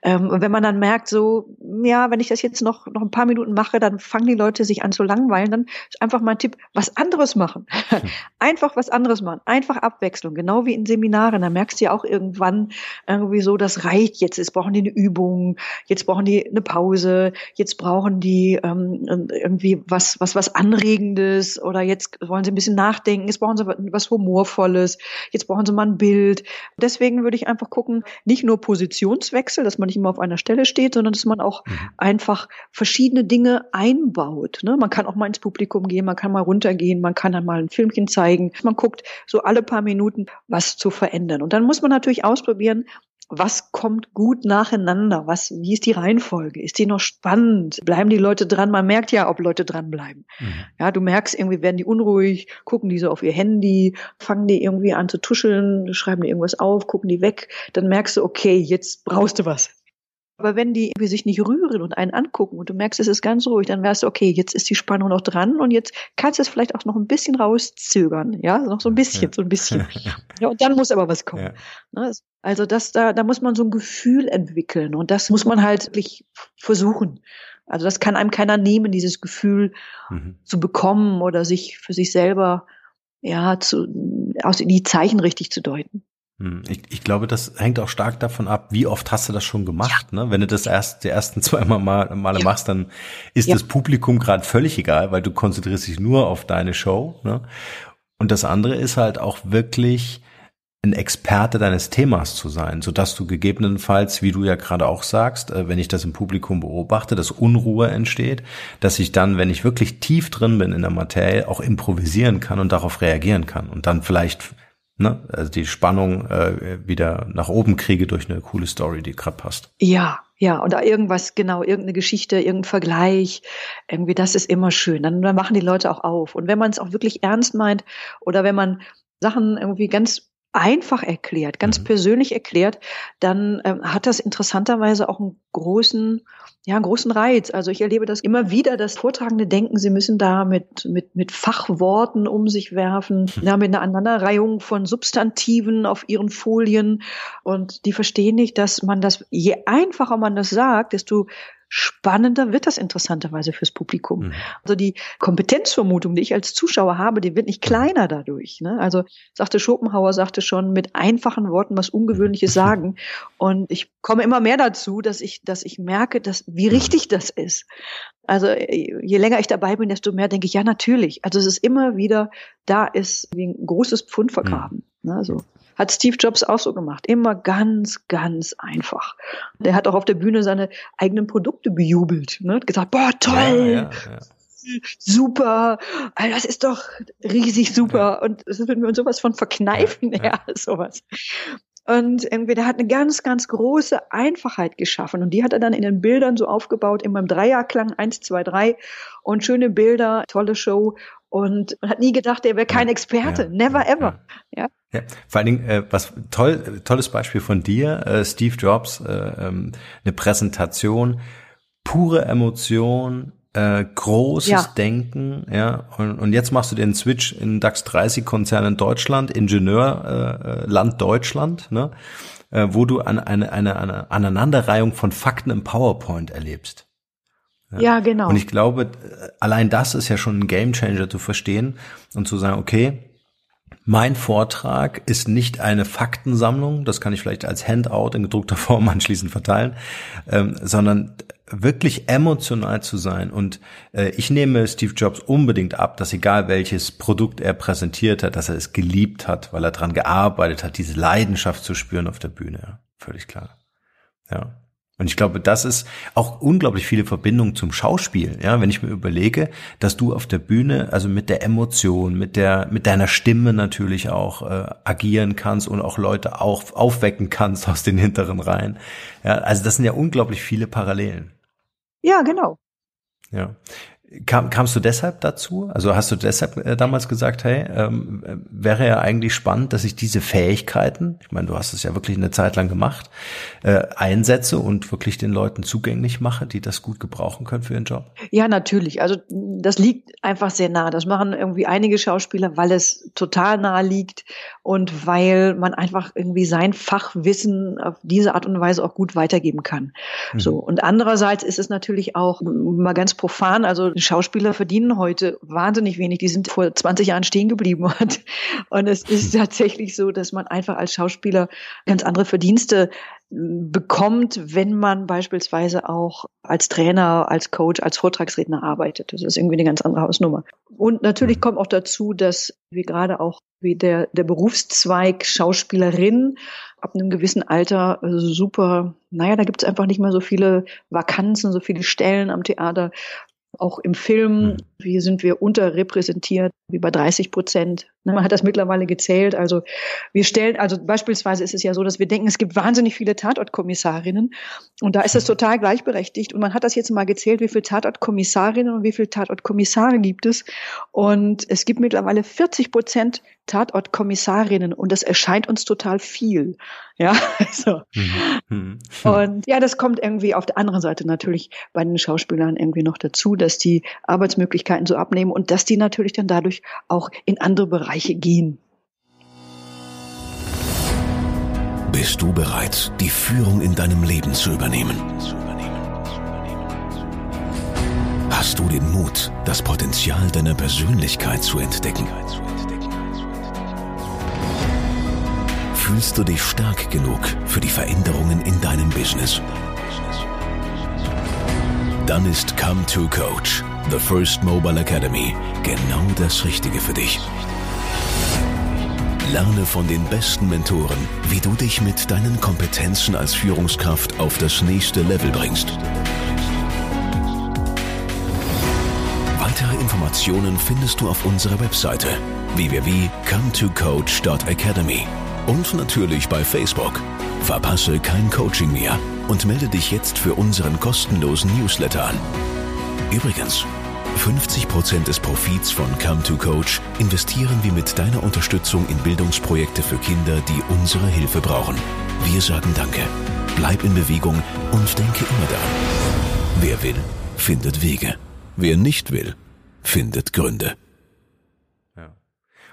ähm, wenn man dann merkt, so, ja, wenn ich das jetzt noch, noch ein paar Minuten mache, dann fangen die Leute sich an zu langweilen, dann ist einfach mein Tipp, was anderes machen. einfach was anderes machen. Einfach Abwechslung. Genau wie in Seminaren. Da merkst du ja auch irgendwann irgendwie so, das reicht jetzt. Jetzt brauchen die eine Übung, jetzt brauchen die eine Pause, jetzt brauchen die ähm, irgendwie was, was, was Anregendes oder jetzt wollen sie ein bisschen nachdenken, jetzt brauchen sie was Humorvolles, jetzt brauchen sie mal ein Bild Bild. Deswegen würde ich einfach gucken, nicht nur Positionswechsel, dass man nicht immer auf einer Stelle steht, sondern dass man auch mhm. einfach verschiedene Dinge einbaut. Ne? Man kann auch mal ins Publikum gehen, man kann mal runtergehen, man kann dann mal ein Filmchen zeigen. Man guckt so alle paar Minuten, was zu verändern. Und dann muss man natürlich ausprobieren, was kommt gut nacheinander? Was, wie ist die Reihenfolge? Ist die noch spannend? Bleiben die Leute dran? Man merkt ja, ob Leute dranbleiben. Mhm. Ja, du merkst irgendwie, werden die unruhig, gucken die so auf ihr Handy, fangen die irgendwie an zu tuscheln, schreiben die irgendwas auf, gucken die weg. Dann merkst du, okay, jetzt brauchst du was. Aber wenn die irgendwie sich nicht rühren und einen angucken und du merkst, es ist ganz ruhig, dann wärst du, okay, jetzt ist die Spannung noch dran und jetzt kannst du es vielleicht auch noch ein bisschen rauszögern, ja, noch so ein bisschen, so ein bisschen. Ja, und dann muss aber was kommen. Ja. Ne, also das, da, da muss man so ein Gefühl entwickeln und das muss man halt wirklich versuchen. Also das kann einem keiner nehmen, dieses Gefühl mhm. zu bekommen oder sich für sich selber ja zu aus die Zeichen richtig zu deuten. Hm, ich, ich glaube, das hängt auch stark davon ab, wie oft hast du das schon gemacht. Ja. Ne? Wenn du das erst die ersten zwei Mal, Male ja. machst, dann ist ja. das Publikum gerade völlig egal, weil du konzentrierst dich nur auf deine Show. Ne? Und das andere ist halt auch wirklich ein Experte deines Themas zu sein, so dass du gegebenenfalls, wie du ja gerade auch sagst, äh, wenn ich das im Publikum beobachte, dass Unruhe entsteht, dass ich dann, wenn ich wirklich tief drin bin in der Materie, auch improvisieren kann und darauf reagieren kann und dann vielleicht ne, also die Spannung äh, wieder nach oben kriege durch eine coole Story, die gerade passt. Ja, ja, oder irgendwas, genau, irgendeine Geschichte, irgendein Vergleich, irgendwie, das ist immer schön. Dann, dann machen die Leute auch auf. Und wenn man es auch wirklich ernst meint oder wenn man Sachen irgendwie ganz einfach erklärt, ganz mhm. persönlich erklärt, dann ähm, hat das interessanterweise auch einen großen, ja, einen großen Reiz. Also ich erlebe das immer wieder, dass Vortragende denken, sie müssen da mit, mit, mit Fachworten um sich werfen, mhm. ja, mit einer Aneinanderreihung von Substantiven auf ihren Folien. Und die verstehen nicht, dass man das, je einfacher man das sagt, desto spannender wird das interessanterweise fürs Publikum. Mhm. Also die Kompetenzvermutung, die ich als Zuschauer habe, die wird nicht kleiner dadurch. Ne? Also sagte Schopenhauer, sagte schon mit einfachen Worten was Ungewöhnliches sagen. Und ich komme immer mehr dazu, dass ich, dass ich merke, dass, wie richtig das ist. Also je länger ich dabei bin, desto mehr denke ich, ja, natürlich. Also es ist immer wieder, da ist wie ein großes Pfund vergraben. Mhm. Ne? So. Hat Steve Jobs auch so gemacht. Immer ganz, ganz einfach. Der hat auch auf der Bühne seine eigenen Produkte bejubelt. Ne? Hat gesagt, boah, toll. Ja, ja, ja super, das ist doch riesig super. Ja. Und das würden wir uns sowas von verkneifen, ja, ja. sowas. Und irgendwie, der hat eine ganz, ganz große Einfachheit geschaffen. Und die hat er dann in den Bildern so aufgebaut, in meinem Dreierklang, eins, zwei, drei. Und schöne Bilder, tolle Show. Und man hat nie gedacht, er wäre kein Experte. Ja, Never ever. Ja. Ja, vor allen Dingen, äh, was toll, tolles Beispiel von dir, äh, Steve Jobs, äh, ähm, eine Präsentation, pure Emotion, äh, großes ja. Denken, ja, und, und jetzt machst du den Switch in DAX 30 Konzern in Deutschland, Ingenieurland äh, Deutschland, ne, äh, wo du an eine, eine, eine Aneinanderreihung von Fakten im PowerPoint erlebst. Ja. ja, genau. Und ich glaube, allein das ist ja schon ein Gamechanger zu verstehen und zu sagen, okay, mein Vortrag ist nicht eine Faktensammlung, das kann ich vielleicht als Handout in gedruckter Form anschließend verteilen, ähm, sondern wirklich emotional zu sein. Und äh, ich nehme Steve Jobs unbedingt ab, dass egal welches Produkt er präsentiert hat, dass er es geliebt hat, weil er dran gearbeitet hat, diese Leidenschaft zu spüren auf der Bühne. Völlig klar. Ja. Und ich glaube, das ist auch unglaublich viele Verbindungen zum Schauspiel. Ja, wenn ich mir überlege, dass du auf der Bühne, also mit der Emotion, mit der, mit deiner Stimme natürlich auch äh, agieren kannst und auch Leute auch aufwecken kannst aus den hinteren Reihen. Ja, also das sind ja unglaublich viele Parallelen. Ja, genau. Ja. Kam, kamst du deshalb dazu? Also hast du deshalb äh, damals gesagt, hey, ähm, wäre ja eigentlich spannend, dass ich diese Fähigkeiten, ich meine, du hast es ja wirklich eine Zeit lang gemacht, äh, einsetze und wirklich den Leuten zugänglich mache, die das gut gebrauchen können für ihren Job? Ja, natürlich. Also das liegt einfach sehr nah. Das machen irgendwie einige Schauspieler, weil es total nah liegt und weil man einfach irgendwie sein Fachwissen auf diese Art und Weise auch gut weitergeben kann. Mhm. So. Und andererseits ist es natürlich auch mal ganz profan, also Schauspieler verdienen heute wahnsinnig wenig. Die sind vor 20 Jahren stehen geblieben. Und, und es ist tatsächlich so, dass man einfach als Schauspieler ganz andere Verdienste bekommt, wenn man beispielsweise auch als Trainer, als Coach, als Vortragsredner arbeitet. Das ist irgendwie eine ganz andere Hausnummer. Und natürlich kommt auch dazu, dass wir gerade auch wie der, der Berufszweig Schauspielerin ab einem gewissen Alter super, naja, da gibt es einfach nicht mehr so viele Vakanzen, so viele Stellen am Theater Auch im Film, mhm. wie sind wir unterrepräsentiert, wie bei 30 Prozent. Ne, man hat das mittlerweile gezählt. Also wir stellen, also beispielsweise ist es ja so, dass wir denken, es gibt wahnsinnig viele Tatortkommissarinnen und da ist es total gleichberechtigt. Und man hat das jetzt mal gezählt, wie viele Tatortkommissarinnen und wie viele Tatortkommissare gibt es. Und es gibt mittlerweile 40 Prozent Tatortkommissarinnen und das erscheint uns total viel. Ja, also. Mhm. Und ja, das kommt irgendwie auf der anderen Seite natürlich bei den Schauspielern irgendwie noch dazu, dass die Arbeitsmöglichkeiten so abnehmen und dass die natürlich dann dadurch auch in andere Bereiche gehen. Bist du bereit, die Führung in deinem Leben zu übernehmen? Hast du den Mut, das Potenzial deiner Persönlichkeit zu entdecken? Fühlst du dich stark genug für die Veränderungen in deinem Business? Dann ist Come to Coach, The First Mobile Academy, genau das Richtige für dich. Lerne von den besten Mentoren, wie du dich mit deinen Kompetenzen als Führungskraft auf das nächste Level bringst. Weitere Informationen findest du auf unserer Webseite www.cometocoach.academy und natürlich bei Facebook. Verpasse kein Coaching mehr und melde dich jetzt für unseren kostenlosen Newsletter an. Übrigens, 50% des Profits von Come to Coach investieren wir mit deiner Unterstützung in Bildungsprojekte für Kinder, die unsere Hilfe brauchen. Wir sagen Danke, bleib in Bewegung und denke immer daran. Wer will, findet Wege. Wer nicht will, findet Gründe.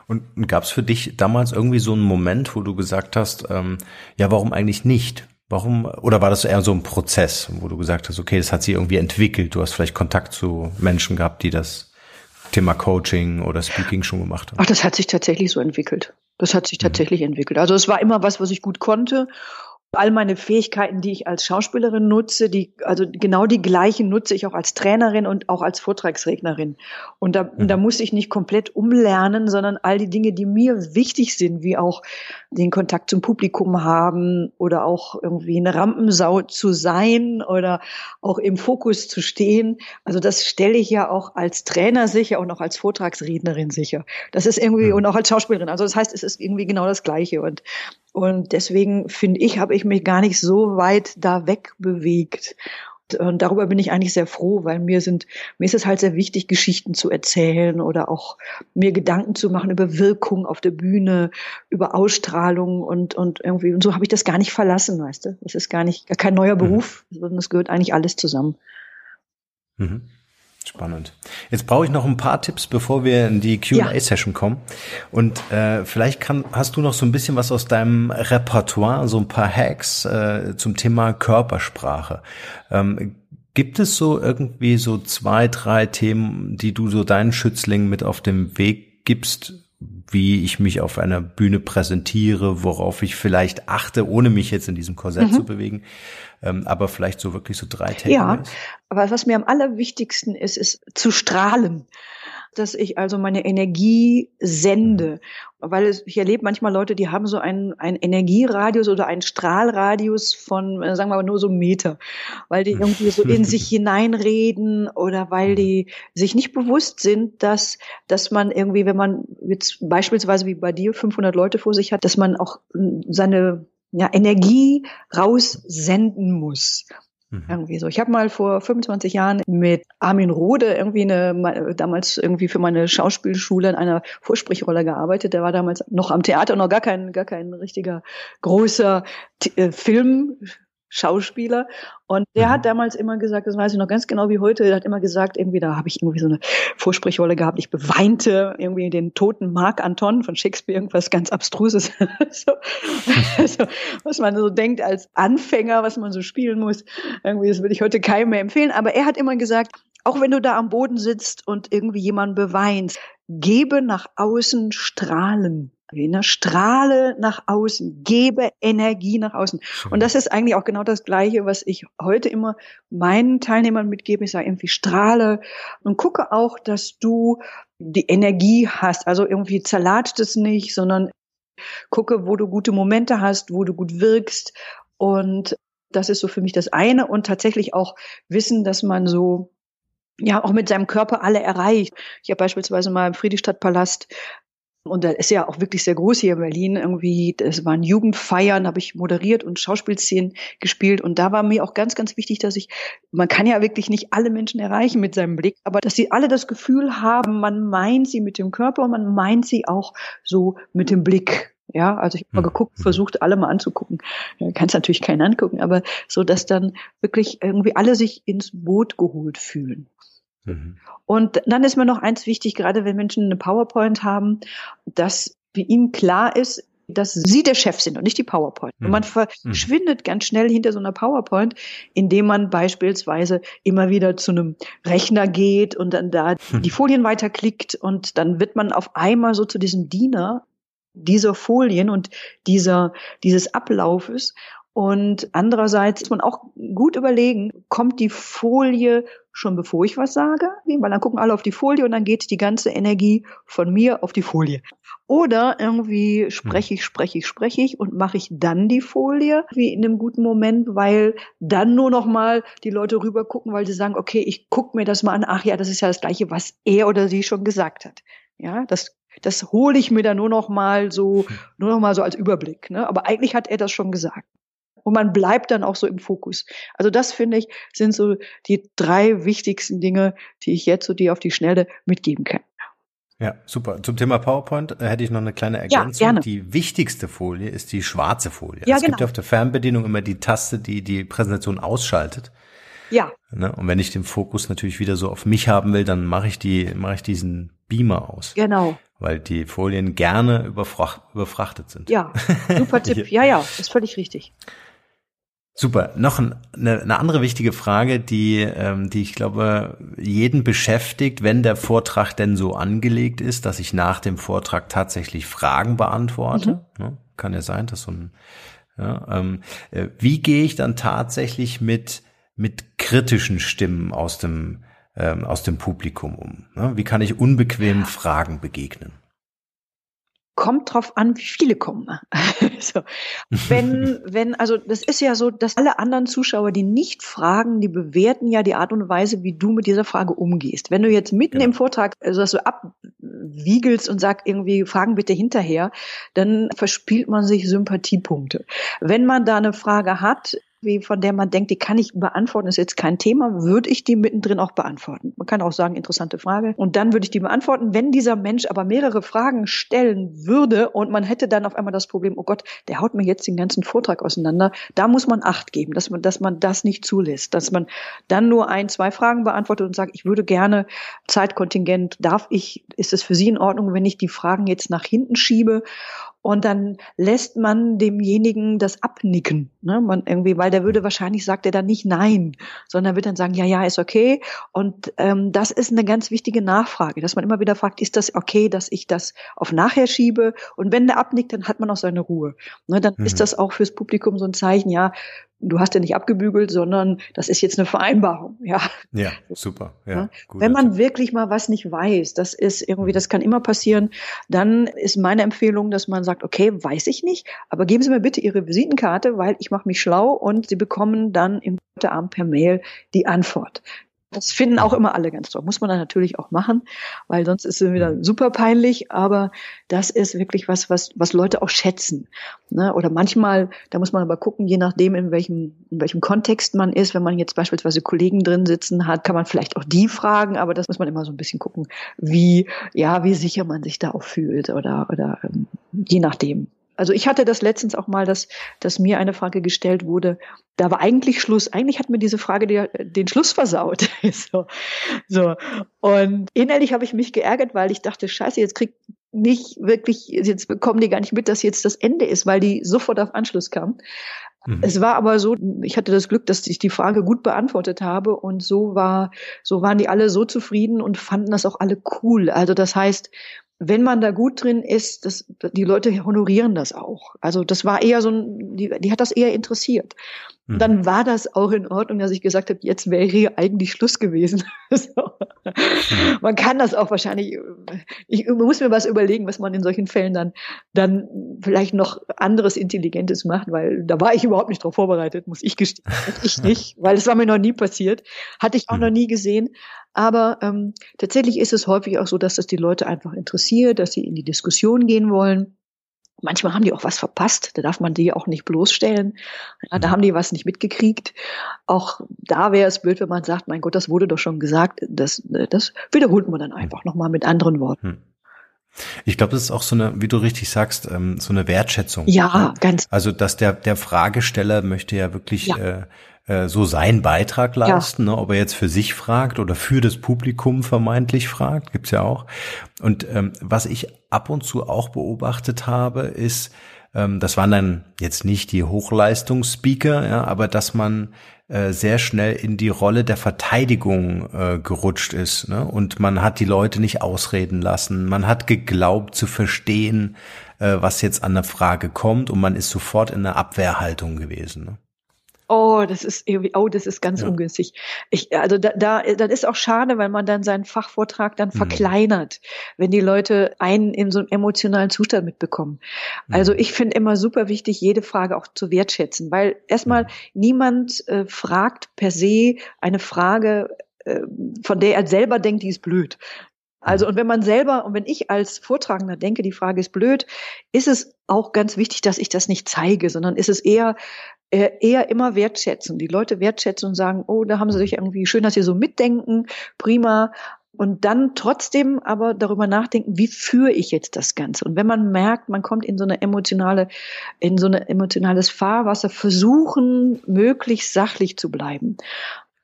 Und, gab es für dich damals irgendwie so einen Moment, wo du gesagt hast, ähm, ja, warum eigentlich nicht? Warum, oder war das eher so ein Prozess, wo du gesagt hast, okay, das hat sich irgendwie entwickelt, du hast vielleicht Kontakt zu Menschen gehabt, die das Thema Coaching oder Speaking schon gemacht haben? Ach, das hat sich tatsächlich so entwickelt. Das hat sich mhm. tatsächlich mhm. entwickelt. Also es war immer was, was ich gut konnte all meine Fähigkeiten, die ich als Schauspielerin nutze, die, also genau die gleichen nutze ich auch als Trainerin und auch als Vortragsrednerin. Und da, mhm. da muss ich nicht komplett umlernen, sondern all die Dinge, die mir wichtig sind, wie auch den Kontakt zum Publikum haben oder auch irgendwie eine Rampensau zu sein oder auch im Fokus zu stehen. Also das stelle ich ja auch als Trainer sicher und auch als Vortragsrednerin sicher. Das ist irgendwie, mhm. und auch als Schauspielerin. Also das heißt, es ist irgendwie genau das Gleiche. Und und deswegen finde ich, habe ich mich gar nicht so weit da wegbewegt. Und darüber bin ich eigentlich sehr froh, weil mir sind, mir ist es halt sehr wichtig, Geschichten zu erzählen oder auch mir Gedanken zu machen über Wirkung auf der Bühne, über Ausstrahlung und, und irgendwie, und so habe ich das gar nicht verlassen, weißt du? Das ist gar nicht, gar kein neuer mhm. Beruf, sondern es gehört eigentlich alles zusammen. Mhm. Spannend. Jetzt brauche ich noch ein paar Tipps, bevor wir in die Q&A-Session kommen. Und äh, vielleicht kann, hast du noch so ein bisschen was aus deinem Repertoire, so ein paar Hacks äh, zum Thema Körpersprache. Ähm, gibt es so irgendwie so zwei, drei Themen, die du so deinen Schützlingen mit auf dem Weg gibst, wie ich mich auf einer Bühne präsentiere, worauf ich vielleicht achte, ohne mich jetzt in diesem Korsett mhm. zu bewegen. Ähm, aber vielleicht so wirklich so drei Takeaways. Ja, aber was mir am allerwichtigsten ist, ist zu strahlen dass ich also meine Energie sende. Mhm. Weil es, ich erlebe manchmal Leute, die haben so einen, einen Energieradius oder einen Strahlradius von, äh, sagen wir mal, nur so Meter. Weil die irgendwie so in sich hineinreden oder weil mhm. die sich nicht bewusst sind, dass, dass man irgendwie, wenn man jetzt beispielsweise wie bei dir 500 Leute vor sich hat, dass man auch seine ja, Energie raussenden muss. Mhm. Irgendwie so. Ich habe mal vor 25 Jahren mit Armin Rode irgendwie eine, damals irgendwie für meine Schauspielschule in einer Vorsprechrolle gearbeitet. Der war damals noch am Theater, noch gar kein, gar kein richtiger großer äh, Film, Schauspieler. Und der mhm. hat damals immer gesagt, das weiß ich noch ganz genau wie heute, der hat immer gesagt, irgendwie, da habe ich irgendwie so eine Vorsprechrolle gehabt, ich beweinte irgendwie den toten Marc Anton von Shakespeare, irgendwas ganz Abstruses. so, also, was man so denkt als Anfänger, was man so spielen muss. Irgendwie, das würde ich heute keinem mehr empfehlen. Aber er hat immer gesagt, auch wenn du da am Boden sitzt und irgendwie jemanden beweinst, gebe nach außen Strahlen. Ne? Strahle nach außen, gebe Energie nach außen. Und das ist eigentlich auch genau das Gleiche, was ich heute immer meinen Teilnehmern mitgebe. Ich sage irgendwie strahle und gucke auch, dass du die Energie hast. Also irgendwie zerlatscht es nicht, sondern gucke, wo du gute Momente hast, wo du gut wirkst. Und das ist so für mich das eine. Und tatsächlich auch wissen, dass man so ja auch mit seinem Körper alle erreicht. Ich habe beispielsweise mal im Friedrichstadtpalast und da ist ja auch wirklich sehr groß hier in Berlin. Irgendwie, es waren Jugendfeiern, habe ich moderiert und Schauspielszenen gespielt. Und da war mir auch ganz, ganz wichtig, dass ich, man kann ja wirklich nicht alle Menschen erreichen mit seinem Blick, aber dass sie alle das Gefühl haben, man meint sie mit dem Körper und man meint sie auch so mit dem Blick. Ja, also ich habe mal hm. geguckt, versucht alle mal anzugucken. Kannst natürlich keinen angucken, aber so, dass dann wirklich irgendwie alle sich ins Boot geholt fühlen. Mhm. Und dann ist mir noch eins wichtig, gerade wenn Menschen eine PowerPoint haben, dass für ihn klar ist, dass sie der Chef sind und nicht die PowerPoint. Und man mhm. Mhm. verschwindet ganz schnell hinter so einer PowerPoint, indem man beispielsweise immer wieder zu einem Rechner geht und dann da die Folien weiterklickt und dann wird man auf einmal so zu diesem Diener dieser Folien und dieser, dieses Ablaufes. Und andererseits muss man auch gut überlegen, kommt die Folie schon bevor ich was sage? Weil dann gucken alle auf die Folie und dann geht die ganze Energie von mir auf die Folie. Oder irgendwie spreche ich, spreche ich, spreche ich und mache ich dann die Folie wie in einem guten Moment, weil dann nur noch mal die Leute rüber gucken, weil sie sagen, okay, ich gucke mir das mal an. Ach ja, das ist ja das Gleiche, was er oder sie schon gesagt hat. Ja, das das hole ich mir dann nur noch mal so, nur noch mal so als Überblick. Ne? Aber eigentlich hat er das schon gesagt und man bleibt dann auch so im Fokus. Also das finde ich sind so die drei wichtigsten Dinge, die ich jetzt so dir auf die Schnelle mitgeben kann. Ja, super. Zum Thema PowerPoint äh, hätte ich noch eine kleine Ergänzung. Ja, gerne. Die wichtigste Folie ist die schwarze Folie. Ja, es genau. gibt ja auf der Fernbedienung immer die Taste, die die Präsentation ausschaltet. Ja. Ne? Und wenn ich den Fokus natürlich wieder so auf mich haben will, dann mache ich die, mache ich diesen Beamer aus. Genau. Weil die Folien gerne überfracht, überfrachtet sind. Ja, super Tipp. ja, ja, ist völlig richtig. Super. Noch eine, eine andere wichtige Frage, die, ähm, die ich glaube, jeden beschäftigt, wenn der Vortrag denn so angelegt ist, dass ich nach dem Vortrag tatsächlich Fragen beantworte. Mhm. Ne? Kann ja sein, dass so ein, ja, ähm, äh, wie gehe ich dann tatsächlich mit, mit kritischen Stimmen aus dem, ähm, aus dem Publikum um? Ne? Wie kann ich unbequemen Fragen begegnen? Kommt drauf an, wie viele kommen. so. Wenn, wenn, also das ist ja so, dass alle anderen Zuschauer, die nicht fragen, die bewerten ja die Art und Weise, wie du mit dieser Frage umgehst. Wenn du jetzt mitten genau. im Vortrag also das so abwiegelst und sagst irgendwie, fragen bitte hinterher, dann verspielt man sich Sympathiepunkte. Wenn man da eine Frage hat, wie von der man denkt, die kann ich beantworten, ist jetzt kein Thema, würde ich die mittendrin auch beantworten. Man kann auch sagen, interessante Frage. Und dann würde ich die beantworten. Wenn dieser Mensch aber mehrere Fragen stellen würde und man hätte dann auf einmal das Problem, oh Gott, der haut mir jetzt den ganzen Vortrag auseinander, da muss man Acht geben, dass man, dass man das nicht zulässt, dass man dann nur ein, zwei Fragen beantwortet und sagt, ich würde gerne Zeitkontingent, darf ich, ist es für Sie in Ordnung, wenn ich die Fragen jetzt nach hinten schiebe? Und dann lässt man demjenigen das abnicken. Ne? Man irgendwie, weil der würde wahrscheinlich sagt er dann nicht nein, sondern wird dann sagen, ja, ja, ist okay. Und ähm, das ist eine ganz wichtige Nachfrage, dass man immer wieder fragt, ist das okay, dass ich das auf nachher schiebe? Und wenn der abnickt, dann hat man auch seine Ruhe. Ne? Dann mhm. ist das auch fürs Publikum so ein Zeichen, ja, du hast ja nicht abgebügelt, sondern das ist jetzt eine Vereinbarung. Ja, ja super. Ja, Wenn man Tipp. wirklich mal was nicht weiß, das ist irgendwie, das kann immer passieren, dann ist meine Empfehlung, dass man sagt, okay, weiß ich nicht, aber geben Sie mir bitte Ihre Visitenkarte, weil ich mache mich schlau und Sie bekommen dann im Abend per Mail die Antwort. Das finden auch immer alle ganz toll. Muss man dann natürlich auch machen, weil sonst ist es wieder super peinlich. Aber das ist wirklich was, was, was Leute auch schätzen. Ne? Oder manchmal, da muss man aber gucken, je nachdem, in welchem, in welchem Kontext man ist. Wenn man jetzt beispielsweise Kollegen drin sitzen hat, kann man vielleicht auch die fragen. Aber das muss man immer so ein bisschen gucken, wie, ja, wie sicher man sich da auch fühlt oder, oder ähm, je nachdem. Also ich hatte das letztens auch mal, dass, dass mir eine Frage gestellt wurde. Da war eigentlich Schluss. Eigentlich hat mir diese Frage der, den Schluss versaut. so, so. Und innerlich habe ich mich geärgert, weil ich dachte, scheiße, jetzt kriegt nicht wirklich, jetzt bekommen die gar nicht mit, dass jetzt das Ende ist, weil die sofort auf Anschluss kam. Mhm. Es war aber so, ich hatte das Glück, dass ich die Frage gut beantwortet habe und so war, so waren die alle so zufrieden und fanden das auch alle cool. Also das heißt, wenn man da gut drin ist, das, die Leute honorieren das auch. Also das war eher so ein, die, die hat das eher interessiert. Und dann war das auch in Ordnung, dass ich gesagt habe, jetzt wäre hier eigentlich Schluss gewesen. so. mhm. Man kann das auch wahrscheinlich, ich muss mir was überlegen, was man in solchen Fällen dann, dann vielleicht noch anderes Intelligentes macht, weil da war ich überhaupt nicht drauf vorbereitet, muss ich gestehen. ich nicht, weil es war mir noch nie passiert, hatte ich auch mhm. noch nie gesehen. Aber ähm, tatsächlich ist es häufig auch so, dass das die Leute einfach interessiert, dass sie in die Diskussion gehen wollen. Manchmal haben die auch was verpasst, da darf man die auch nicht bloßstellen. Ja, da haben die was nicht mitgekriegt. Auch da wäre es blöd, wenn man sagt, mein Gott, das wurde doch schon gesagt. Das, das wiederholt man dann einfach nochmal mit anderen Worten. Hm. Ich glaube, das ist auch so eine, wie du richtig sagst, ähm, so eine Wertschätzung. Ja, ganz. Also, dass der, der Fragesteller möchte ja wirklich ja. Äh, äh, so seinen Beitrag leisten, ja. ne, ob er jetzt für sich fragt oder für das Publikum vermeintlich fragt, gibt's ja auch. Und ähm, was ich ab und zu auch beobachtet habe, ist, ähm, das waren dann jetzt nicht die Hochleistungsspeaker, ja, aber dass man äh, sehr schnell in die Rolle der Verteidigung äh, gerutscht ist. Ne? Und man hat die Leute nicht ausreden lassen. Man hat geglaubt zu verstehen, äh, was jetzt an der Frage kommt und man ist sofort in der Abwehrhaltung gewesen. Ne? Oh, das ist irgendwie, oh, das ist ganz ja. ungünstig. Ich, also da, da, das ist auch schade, weil man dann seinen Fachvortrag dann mhm. verkleinert, wenn die Leute einen in so einem emotionalen Zustand mitbekommen. Also mhm. ich finde immer super wichtig, jede Frage auch zu wertschätzen, weil erstmal mhm. niemand äh, fragt per se eine Frage, äh, von der er selber denkt, die ist blöd. Also, mhm. und wenn man selber, und wenn ich als Vortragender denke, die Frage ist blöd, ist es auch ganz wichtig, dass ich das nicht zeige, sondern ist es eher, eher immer wertschätzen. Die Leute wertschätzen und sagen, oh, da haben sie sich irgendwie schön, dass sie so mitdenken, prima. Und dann trotzdem aber darüber nachdenken, wie führe ich jetzt das Ganze? Und wenn man merkt, man kommt in so eine emotionale, in so ein emotionales Fahrwasser, versuchen, möglichst sachlich zu bleiben.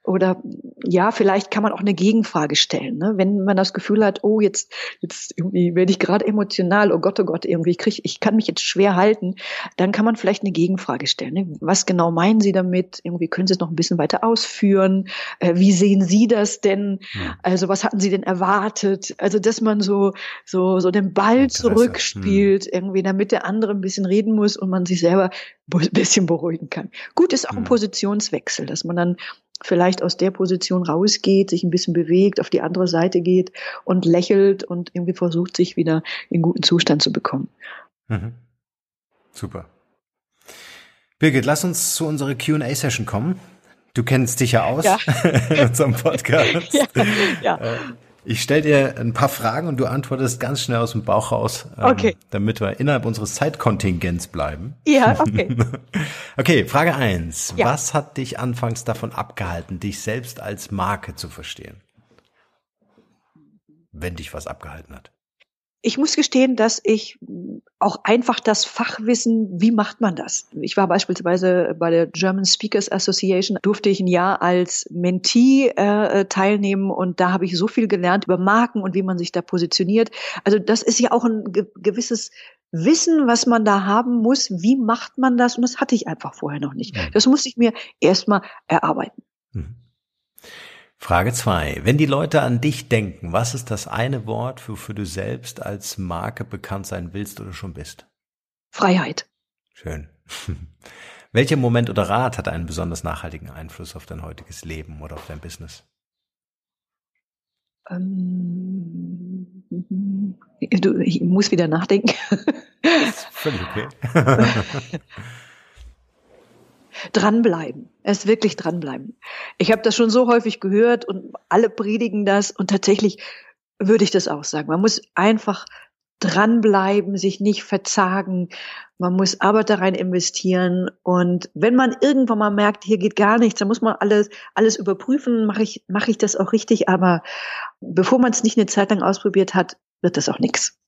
Oder ja, vielleicht kann man auch eine Gegenfrage stellen. Ne? Wenn man das Gefühl hat, oh, jetzt, jetzt irgendwie werde ich gerade emotional, oh Gott, oh Gott, irgendwie, ich, krieg, ich kann mich jetzt schwer halten, dann kann man vielleicht eine Gegenfrage stellen. Ne? Was genau meinen Sie damit? Irgendwie können Sie es noch ein bisschen weiter ausführen? Äh, wie sehen Sie das denn? Ja. Also was hatten Sie denn erwartet? Also dass man so, so, so den Ball Interesse. zurückspielt, hm. irgendwie, damit der andere ein bisschen reden muss und man sich selber ein bisschen beruhigen kann. Gut ist auch ein hm. Positionswechsel, dass man dann vielleicht aus der Position rausgeht, sich ein bisschen bewegt, auf die andere Seite geht und lächelt und irgendwie versucht, sich wieder in guten Zustand zu bekommen. Mhm. Super. Birgit, lass uns zu unserer Q&A-Session kommen. Du kennst dich ja aus ja. in unserem Podcast. Ja, ja. Äh, ich stelle dir ein paar Fragen und du antwortest ganz schnell aus dem Bauch raus, ähm, okay. damit wir innerhalb unseres Zeitkontingents bleiben. Ja, okay. okay, Frage eins: ja. Was hat dich anfangs davon abgehalten, dich selbst als Marke zu verstehen? Wenn dich was abgehalten hat ich muss gestehen, dass ich auch einfach das Fachwissen, wie macht man das? Ich war beispielsweise bei der German Speakers Association, durfte ich ein Jahr als Mentee äh, teilnehmen und da habe ich so viel gelernt über Marken und wie man sich da positioniert. Also das ist ja auch ein ge gewisses Wissen, was man da haben muss. Wie macht man das? Und das hatte ich einfach vorher noch nicht. Das musste ich mir erstmal erarbeiten. Mhm. Frage zwei: Wenn die Leute an dich denken, was ist das eine Wort, wofür du selbst als Marke bekannt sein willst oder schon bist? Freiheit. Schön. Welcher Moment oder Rat hat einen besonders nachhaltigen Einfluss auf dein heutiges Leben oder auf dein Business? Ähm, ich muss wieder nachdenken. Völlig okay. dranbleiben. Es wirklich dranbleiben. Ich habe das schon so häufig gehört und alle predigen das und tatsächlich würde ich das auch sagen. Man muss einfach dranbleiben, sich nicht verzagen. Man muss Arbeit da rein investieren. Und wenn man irgendwann mal merkt, hier geht gar nichts, dann muss man alles, alles überprüfen, mache ich, mache ich das auch richtig. Aber bevor man es nicht eine Zeit lang ausprobiert hat, wird das auch nichts.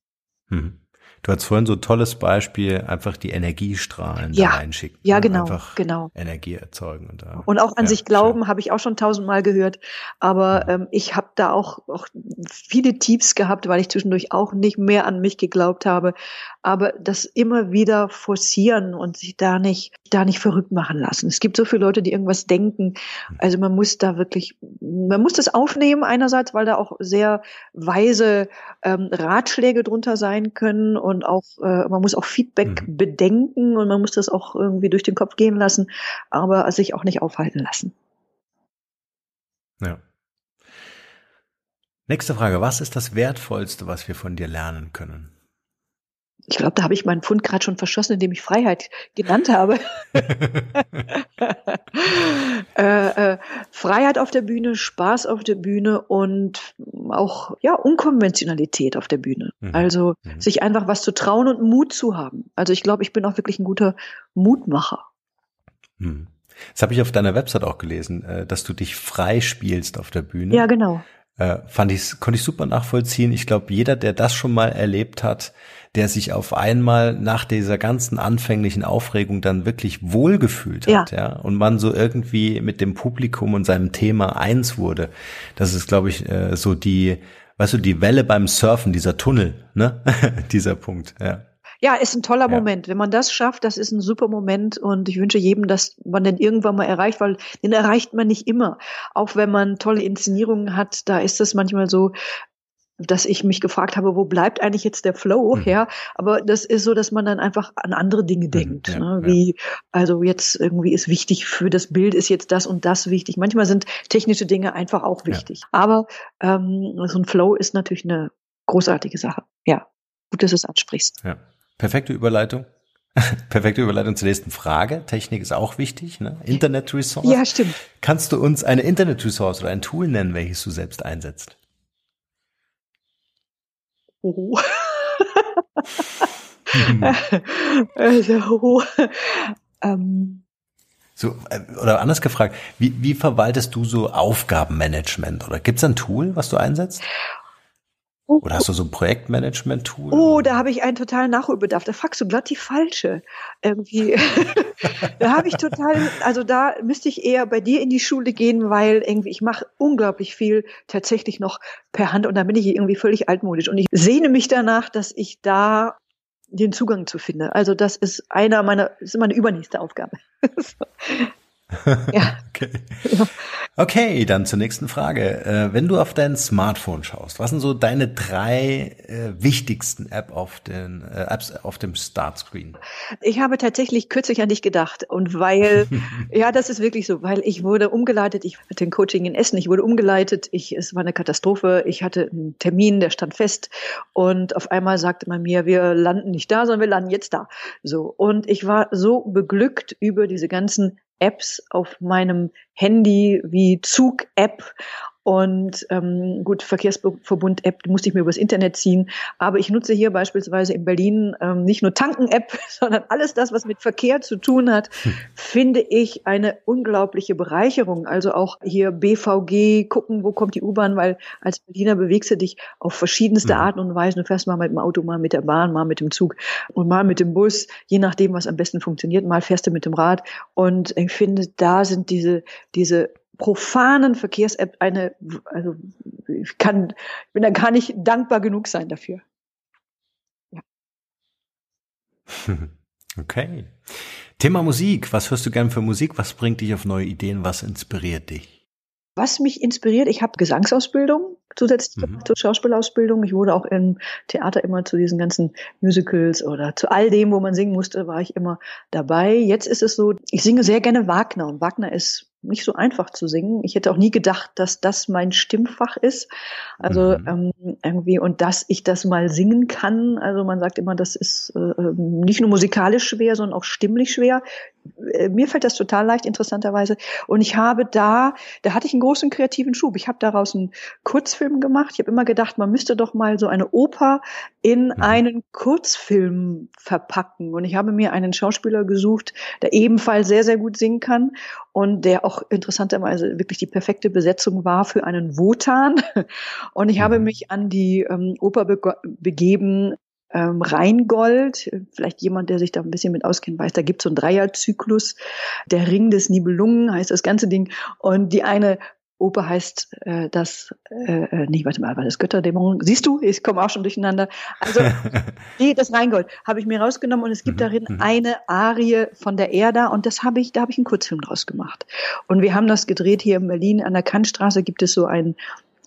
Hm. Du hast vorhin so ein tolles Beispiel, einfach die Energiestrahlen ja, da reinschicken. Ja, ne? genau, einfach genau. Energie erzeugen. Und, da, und auch an ja, sich glauben, habe ich auch schon tausendmal gehört. Aber ähm, ich habe da auch, auch viele Tiefs gehabt, weil ich zwischendurch auch nicht mehr an mich geglaubt habe. Aber das immer wieder forcieren und sich da nicht, da nicht verrückt machen lassen. Es gibt so viele Leute, die irgendwas denken. Hm. Also man muss da wirklich, man muss das aufnehmen einerseits, weil da auch sehr weise ähm, Ratschläge drunter sein können und und auch äh, man muss auch Feedback mhm. bedenken und man muss das auch irgendwie durch den Kopf gehen lassen, aber sich auch nicht aufhalten lassen. Ja. Nächste Frage. Was ist das Wertvollste, was wir von dir lernen können? Ich glaube, da habe ich meinen Pfund gerade schon verschossen, indem ich Freiheit genannt habe. äh, äh, Freiheit auf der Bühne, Spaß auf der Bühne und auch ja Unkonventionalität auf der Bühne. Mhm. Also mhm. sich einfach was zu trauen und Mut zu haben. Also ich glaube, ich bin auch wirklich ein guter Mutmacher. Mhm. Das habe ich auf deiner Website auch gelesen, äh, dass du dich frei spielst auf der Bühne. Ja, genau. Äh, fand ich, konnte ich super nachvollziehen. Ich glaube, jeder, der das schon mal erlebt hat, der sich auf einmal nach dieser ganzen anfänglichen Aufregung dann wirklich wohlgefühlt hat, ja. ja, und man so irgendwie mit dem Publikum und seinem Thema eins wurde. Das ist, glaube ich, äh, so die, weißt du, die Welle beim Surfen, dieser Tunnel, ne, dieser Punkt, ja. Ja, ist ein toller ja. Moment. Wenn man das schafft, das ist ein super Moment und ich wünsche jedem, dass man den irgendwann mal erreicht, weil den erreicht man nicht immer. Auch wenn man tolle Inszenierungen hat, da ist es manchmal so, dass ich mich gefragt habe, wo bleibt eigentlich jetzt der Flow mhm. her? Aber das ist so, dass man dann einfach an andere Dinge mhm, denkt. Ja, ne? Wie, ja. also jetzt irgendwie ist wichtig für das Bild ist jetzt das und das wichtig. Manchmal sind technische Dinge einfach auch wichtig. Ja. Aber ähm, so ein Flow ist natürlich eine großartige Sache. Ja, gut, dass du es ansprichst. Ja. Perfekte Überleitung. Perfekte Überleitung zur nächsten Frage. Technik ist auch wichtig, ne? Internet-Resource. Ja, stimmt. Kannst du uns eine Internet-Resource oder ein Tool nennen, welches du selbst einsetzt? Oh. also, ähm. So, äh, oder anders gefragt, wie, wie verwaltest du so Aufgabenmanagement? Oder gibt es ein Tool, was du einsetzt? Oh, Oder hast du so ein Projektmanagement-Tool? Oh, da habe ich einen totalen Nachholbedarf. Da fragst du glatt die falsche. Irgendwie. da habe ich total, also da müsste ich eher bei dir in die Schule gehen, weil irgendwie ich mache unglaublich viel tatsächlich noch per Hand und da bin ich irgendwie völlig altmodisch. Und ich sehne mich danach, dass ich da den Zugang zu finde. Also das ist einer meiner, das ist meine übernächste Aufgabe. ja. Okay. Ja. okay, dann zur nächsten Frage. Äh, wenn du auf dein Smartphone schaust, was sind so deine drei äh, wichtigsten App auf den, äh, Apps auf dem Startscreen? Ich habe tatsächlich kürzlich an dich gedacht und weil, ja, das ist wirklich so, weil ich wurde umgeleitet, ich hatte ein Coaching in Essen, ich wurde umgeleitet, ich, es war eine Katastrophe, ich hatte einen Termin, der stand fest und auf einmal sagte man mir, wir landen nicht da, sondern wir landen jetzt da. So. Und ich war so beglückt über diese ganzen Apps auf meinem Handy wie Zug-App und ähm, gut, Verkehrsverbund-App musste ich mir übers Internet ziehen. Aber ich nutze hier beispielsweise in Berlin ähm, nicht nur Tanken-App, sondern alles das, was mit Verkehr zu tun hat, hm. finde ich eine unglaubliche Bereicherung. Also auch hier BVG, gucken, wo kommt die U-Bahn, weil als Berliner bewegst du dich auf verschiedenste mhm. Arten und Weisen. Du fährst mal mit dem Auto, mal mit der Bahn, mal mit dem Zug und mal mit dem Bus, je nachdem, was am besten funktioniert. Mal fährst du mit dem Rad. Und ich finde, da sind diese, diese profanen Verkehrs-App eine, also ich kann, ich bin da gar nicht dankbar genug sein dafür. Ja. Okay. Thema Musik. Was hörst du gern für Musik? Was bringt dich auf neue Ideen? Was inspiriert dich? Was mich inspiriert, ich habe Gesangsausbildung zusätzlich mhm. zur Schauspielausbildung. Ich wurde auch im Theater immer zu diesen ganzen Musicals oder zu all dem, wo man singen musste, war ich immer dabei. Jetzt ist es so, ich singe sehr gerne Wagner und Wagner ist nicht so einfach zu singen. Ich hätte auch nie gedacht, dass das mein Stimmfach ist. Also mhm. ähm, irgendwie und dass ich das mal singen kann. Also man sagt immer, das ist äh, ähm, nicht nur musikalisch schwer, sondern auch stimmlich schwer. Äh, mir fällt das total leicht, interessanterweise. Und ich habe da, da hatte ich einen großen kreativen Schub. Ich habe daraus einen Kurzfilm gemacht. Ich habe immer gedacht, man müsste doch mal so eine Oper in mhm. einen Kurzfilm verpacken. Und ich habe mir einen Schauspieler gesucht, der ebenfalls sehr, sehr gut singen kann und der auch interessanterweise wirklich die perfekte Besetzung war für einen Wotan. Und ich habe mhm. mich an die ähm, Oper be begeben, ähm, Rheingold, vielleicht jemand, der sich da ein bisschen mit auskennt, weiß, da gibt es so einen Dreierzyklus. Der Ring des Nibelungen heißt das ganze Ding. Und die eine Oper heißt äh, das, äh, äh, nee, warte mal, war das Götterdämmerung? Siehst du, ich komme auch schon durcheinander. Also, nee, das Rheingold habe ich mir rausgenommen und es gibt mhm, darin mhm. eine Arie von der Erda und das habe ich, da habe ich einen Kurzfilm draus gemacht. Und wir haben das gedreht hier in Berlin an der Kantstraße gibt es so ein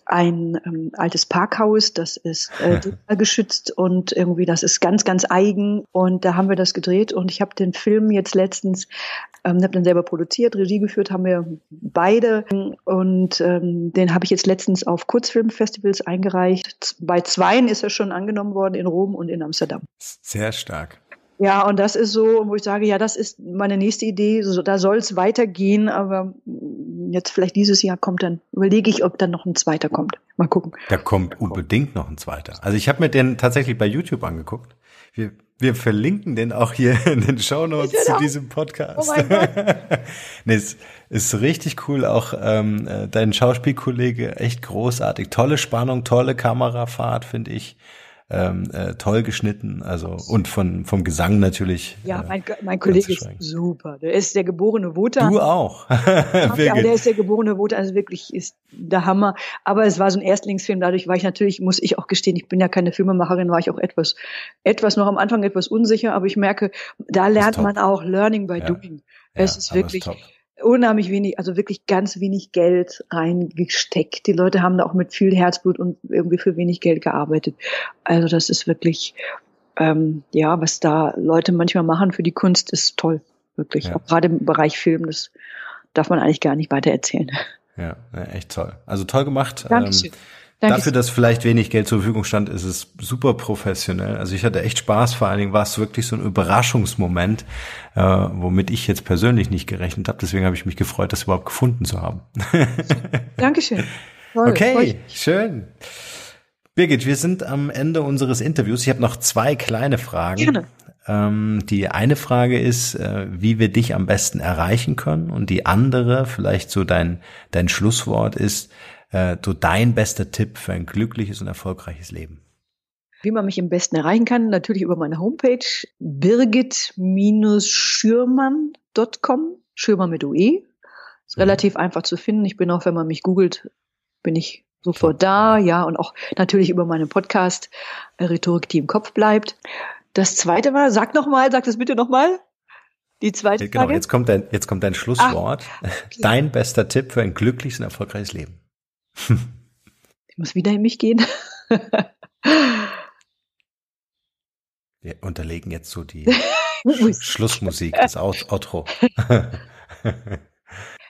ein ähm, altes Parkhaus, das ist äh, geschützt und irgendwie das ist ganz, ganz eigen. Und da haben wir das gedreht und ich habe den Film jetzt letztens, ähm, habe den selber produziert, Regie geführt, haben wir beide und ähm, den habe ich jetzt letztens auf Kurzfilmfestivals eingereicht. Bei zweien ist er schon angenommen worden in Rom und in Amsterdam. Sehr stark. Ja, und das ist so, wo ich sage, ja, das ist meine nächste Idee. So, da soll es weitergehen, aber jetzt vielleicht dieses Jahr kommt dann, überlege ich, ob dann noch ein zweiter kommt. Mal gucken. Da kommt unbedingt noch ein zweiter. Also ich habe mir den tatsächlich bei YouTube angeguckt. Wir, wir verlinken den auch hier in den Show Notes zu diesem Podcast. Oh mein Gott. nee, es ist richtig cool. Auch ähm, äh, dein Schauspielkollege, echt großartig. Tolle Spannung, tolle Kamerafahrt, finde ich ähm, äh, toll geschnitten, also und von vom Gesang natürlich. Ja, äh, mein, mein Kollege ist super. Der ist der geborene Wotan. Du auch. ja, der ist der geborene Wotan, also wirklich ist der Hammer. Aber es war so ein Erstlingsfilm, dadurch war ich natürlich, muss ich auch gestehen, ich bin ja keine Filmemacherin, war ich auch etwas, etwas noch am Anfang etwas unsicher, aber ich merke, da lernt man auch Learning by ja. Doing. Es ja, ist wirklich. Ist unheimlich wenig, also wirklich ganz wenig Geld reingesteckt. Die Leute haben da auch mit viel Herzblut und irgendwie für wenig Geld gearbeitet. Also das ist wirklich, ähm, ja, was da Leute manchmal machen für die Kunst, ist toll, wirklich. Ja. Auch gerade im Bereich Film, das darf man eigentlich gar nicht weiter erzählen. Ja, echt toll. Also toll gemacht. Dankeschön. Ähm, Danke. Dafür, dass vielleicht wenig Geld zur Verfügung stand, ist es super professionell. Also ich hatte echt Spaß. Vor allen Dingen war es wirklich so ein Überraschungsmoment, äh, womit ich jetzt persönlich nicht gerechnet habe. Deswegen habe ich mich gefreut, das überhaupt gefunden zu haben. Dankeschön. Toll, okay, schön. Birgit, wir sind am Ende unseres Interviews. Ich habe noch zwei kleine Fragen. Gerne. Ähm, die eine Frage ist, äh, wie wir dich am besten erreichen können. Und die andere, vielleicht so dein, dein Schlusswort ist, äh, so dein bester Tipp für ein glückliches und erfolgreiches Leben? Wie man mich am besten erreichen kann, natürlich über meine Homepage birgit-schürmann.com, Schürmann mit UE. Ist mhm. relativ einfach zu finden. Ich bin auch, wenn man mich googelt, bin ich sofort da, ja, und auch natürlich über meinen Podcast äh, Rhetorik, die im Kopf bleibt. Das zweite war, sag nochmal, sag das bitte nochmal. Die zweite genau, Frage. Genau, jetzt kommt dein, jetzt kommt dein Schlusswort. Ach, okay. Dein bester Tipp für ein glückliches und erfolgreiches Leben. Ich muss wieder in mich gehen. Wir unterlegen jetzt so die Schlussmusik, das Outro.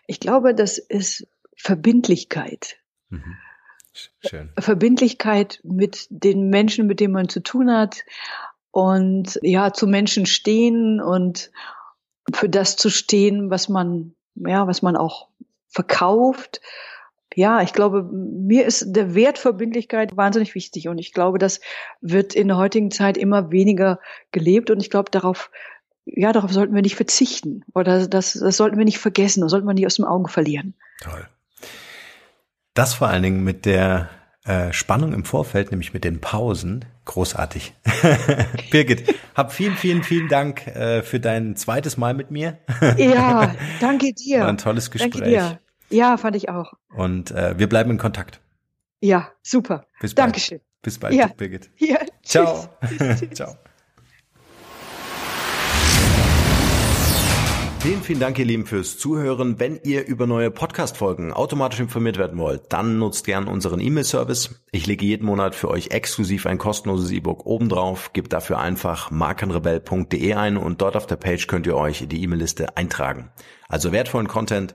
ich glaube, das ist Verbindlichkeit. Mhm. Schön. Verbindlichkeit mit den Menschen, mit denen man zu tun hat und ja, zu Menschen stehen und für das zu stehen, was man, ja, was man auch verkauft ja, ich glaube, mir ist der Wert Verbindlichkeit wahnsinnig wichtig und ich glaube, das wird in der heutigen Zeit immer weniger gelebt und ich glaube, darauf, ja, darauf sollten wir nicht verzichten oder das, das sollten wir nicht vergessen, das sollten wir nicht aus dem Augen verlieren. Toll. Das vor allen Dingen mit der äh, Spannung im Vorfeld, nämlich mit den Pausen, großartig. Birgit, hab vielen, vielen, vielen Dank äh, für dein zweites Mal mit mir. ja, danke dir. War ein tolles Gespräch. Danke dir. Ja, fand ich auch. Und äh, wir bleiben in Kontakt. Ja, super. Bis bald. Dankeschön. Bis bald, ja. Birgit. Ja, Ciao. Ciao. Vielen, vielen Dank, ihr Lieben, fürs Zuhören. Wenn ihr über neue Podcast-Folgen automatisch informiert werden wollt, dann nutzt gern unseren E-Mail-Service. Ich lege jeden Monat für euch exklusiv ein kostenloses E-Book obendrauf. Gebt dafür einfach markenrebell.de ein und dort auf der Page könnt ihr euch in die E-Mail-Liste eintragen. Also wertvollen Content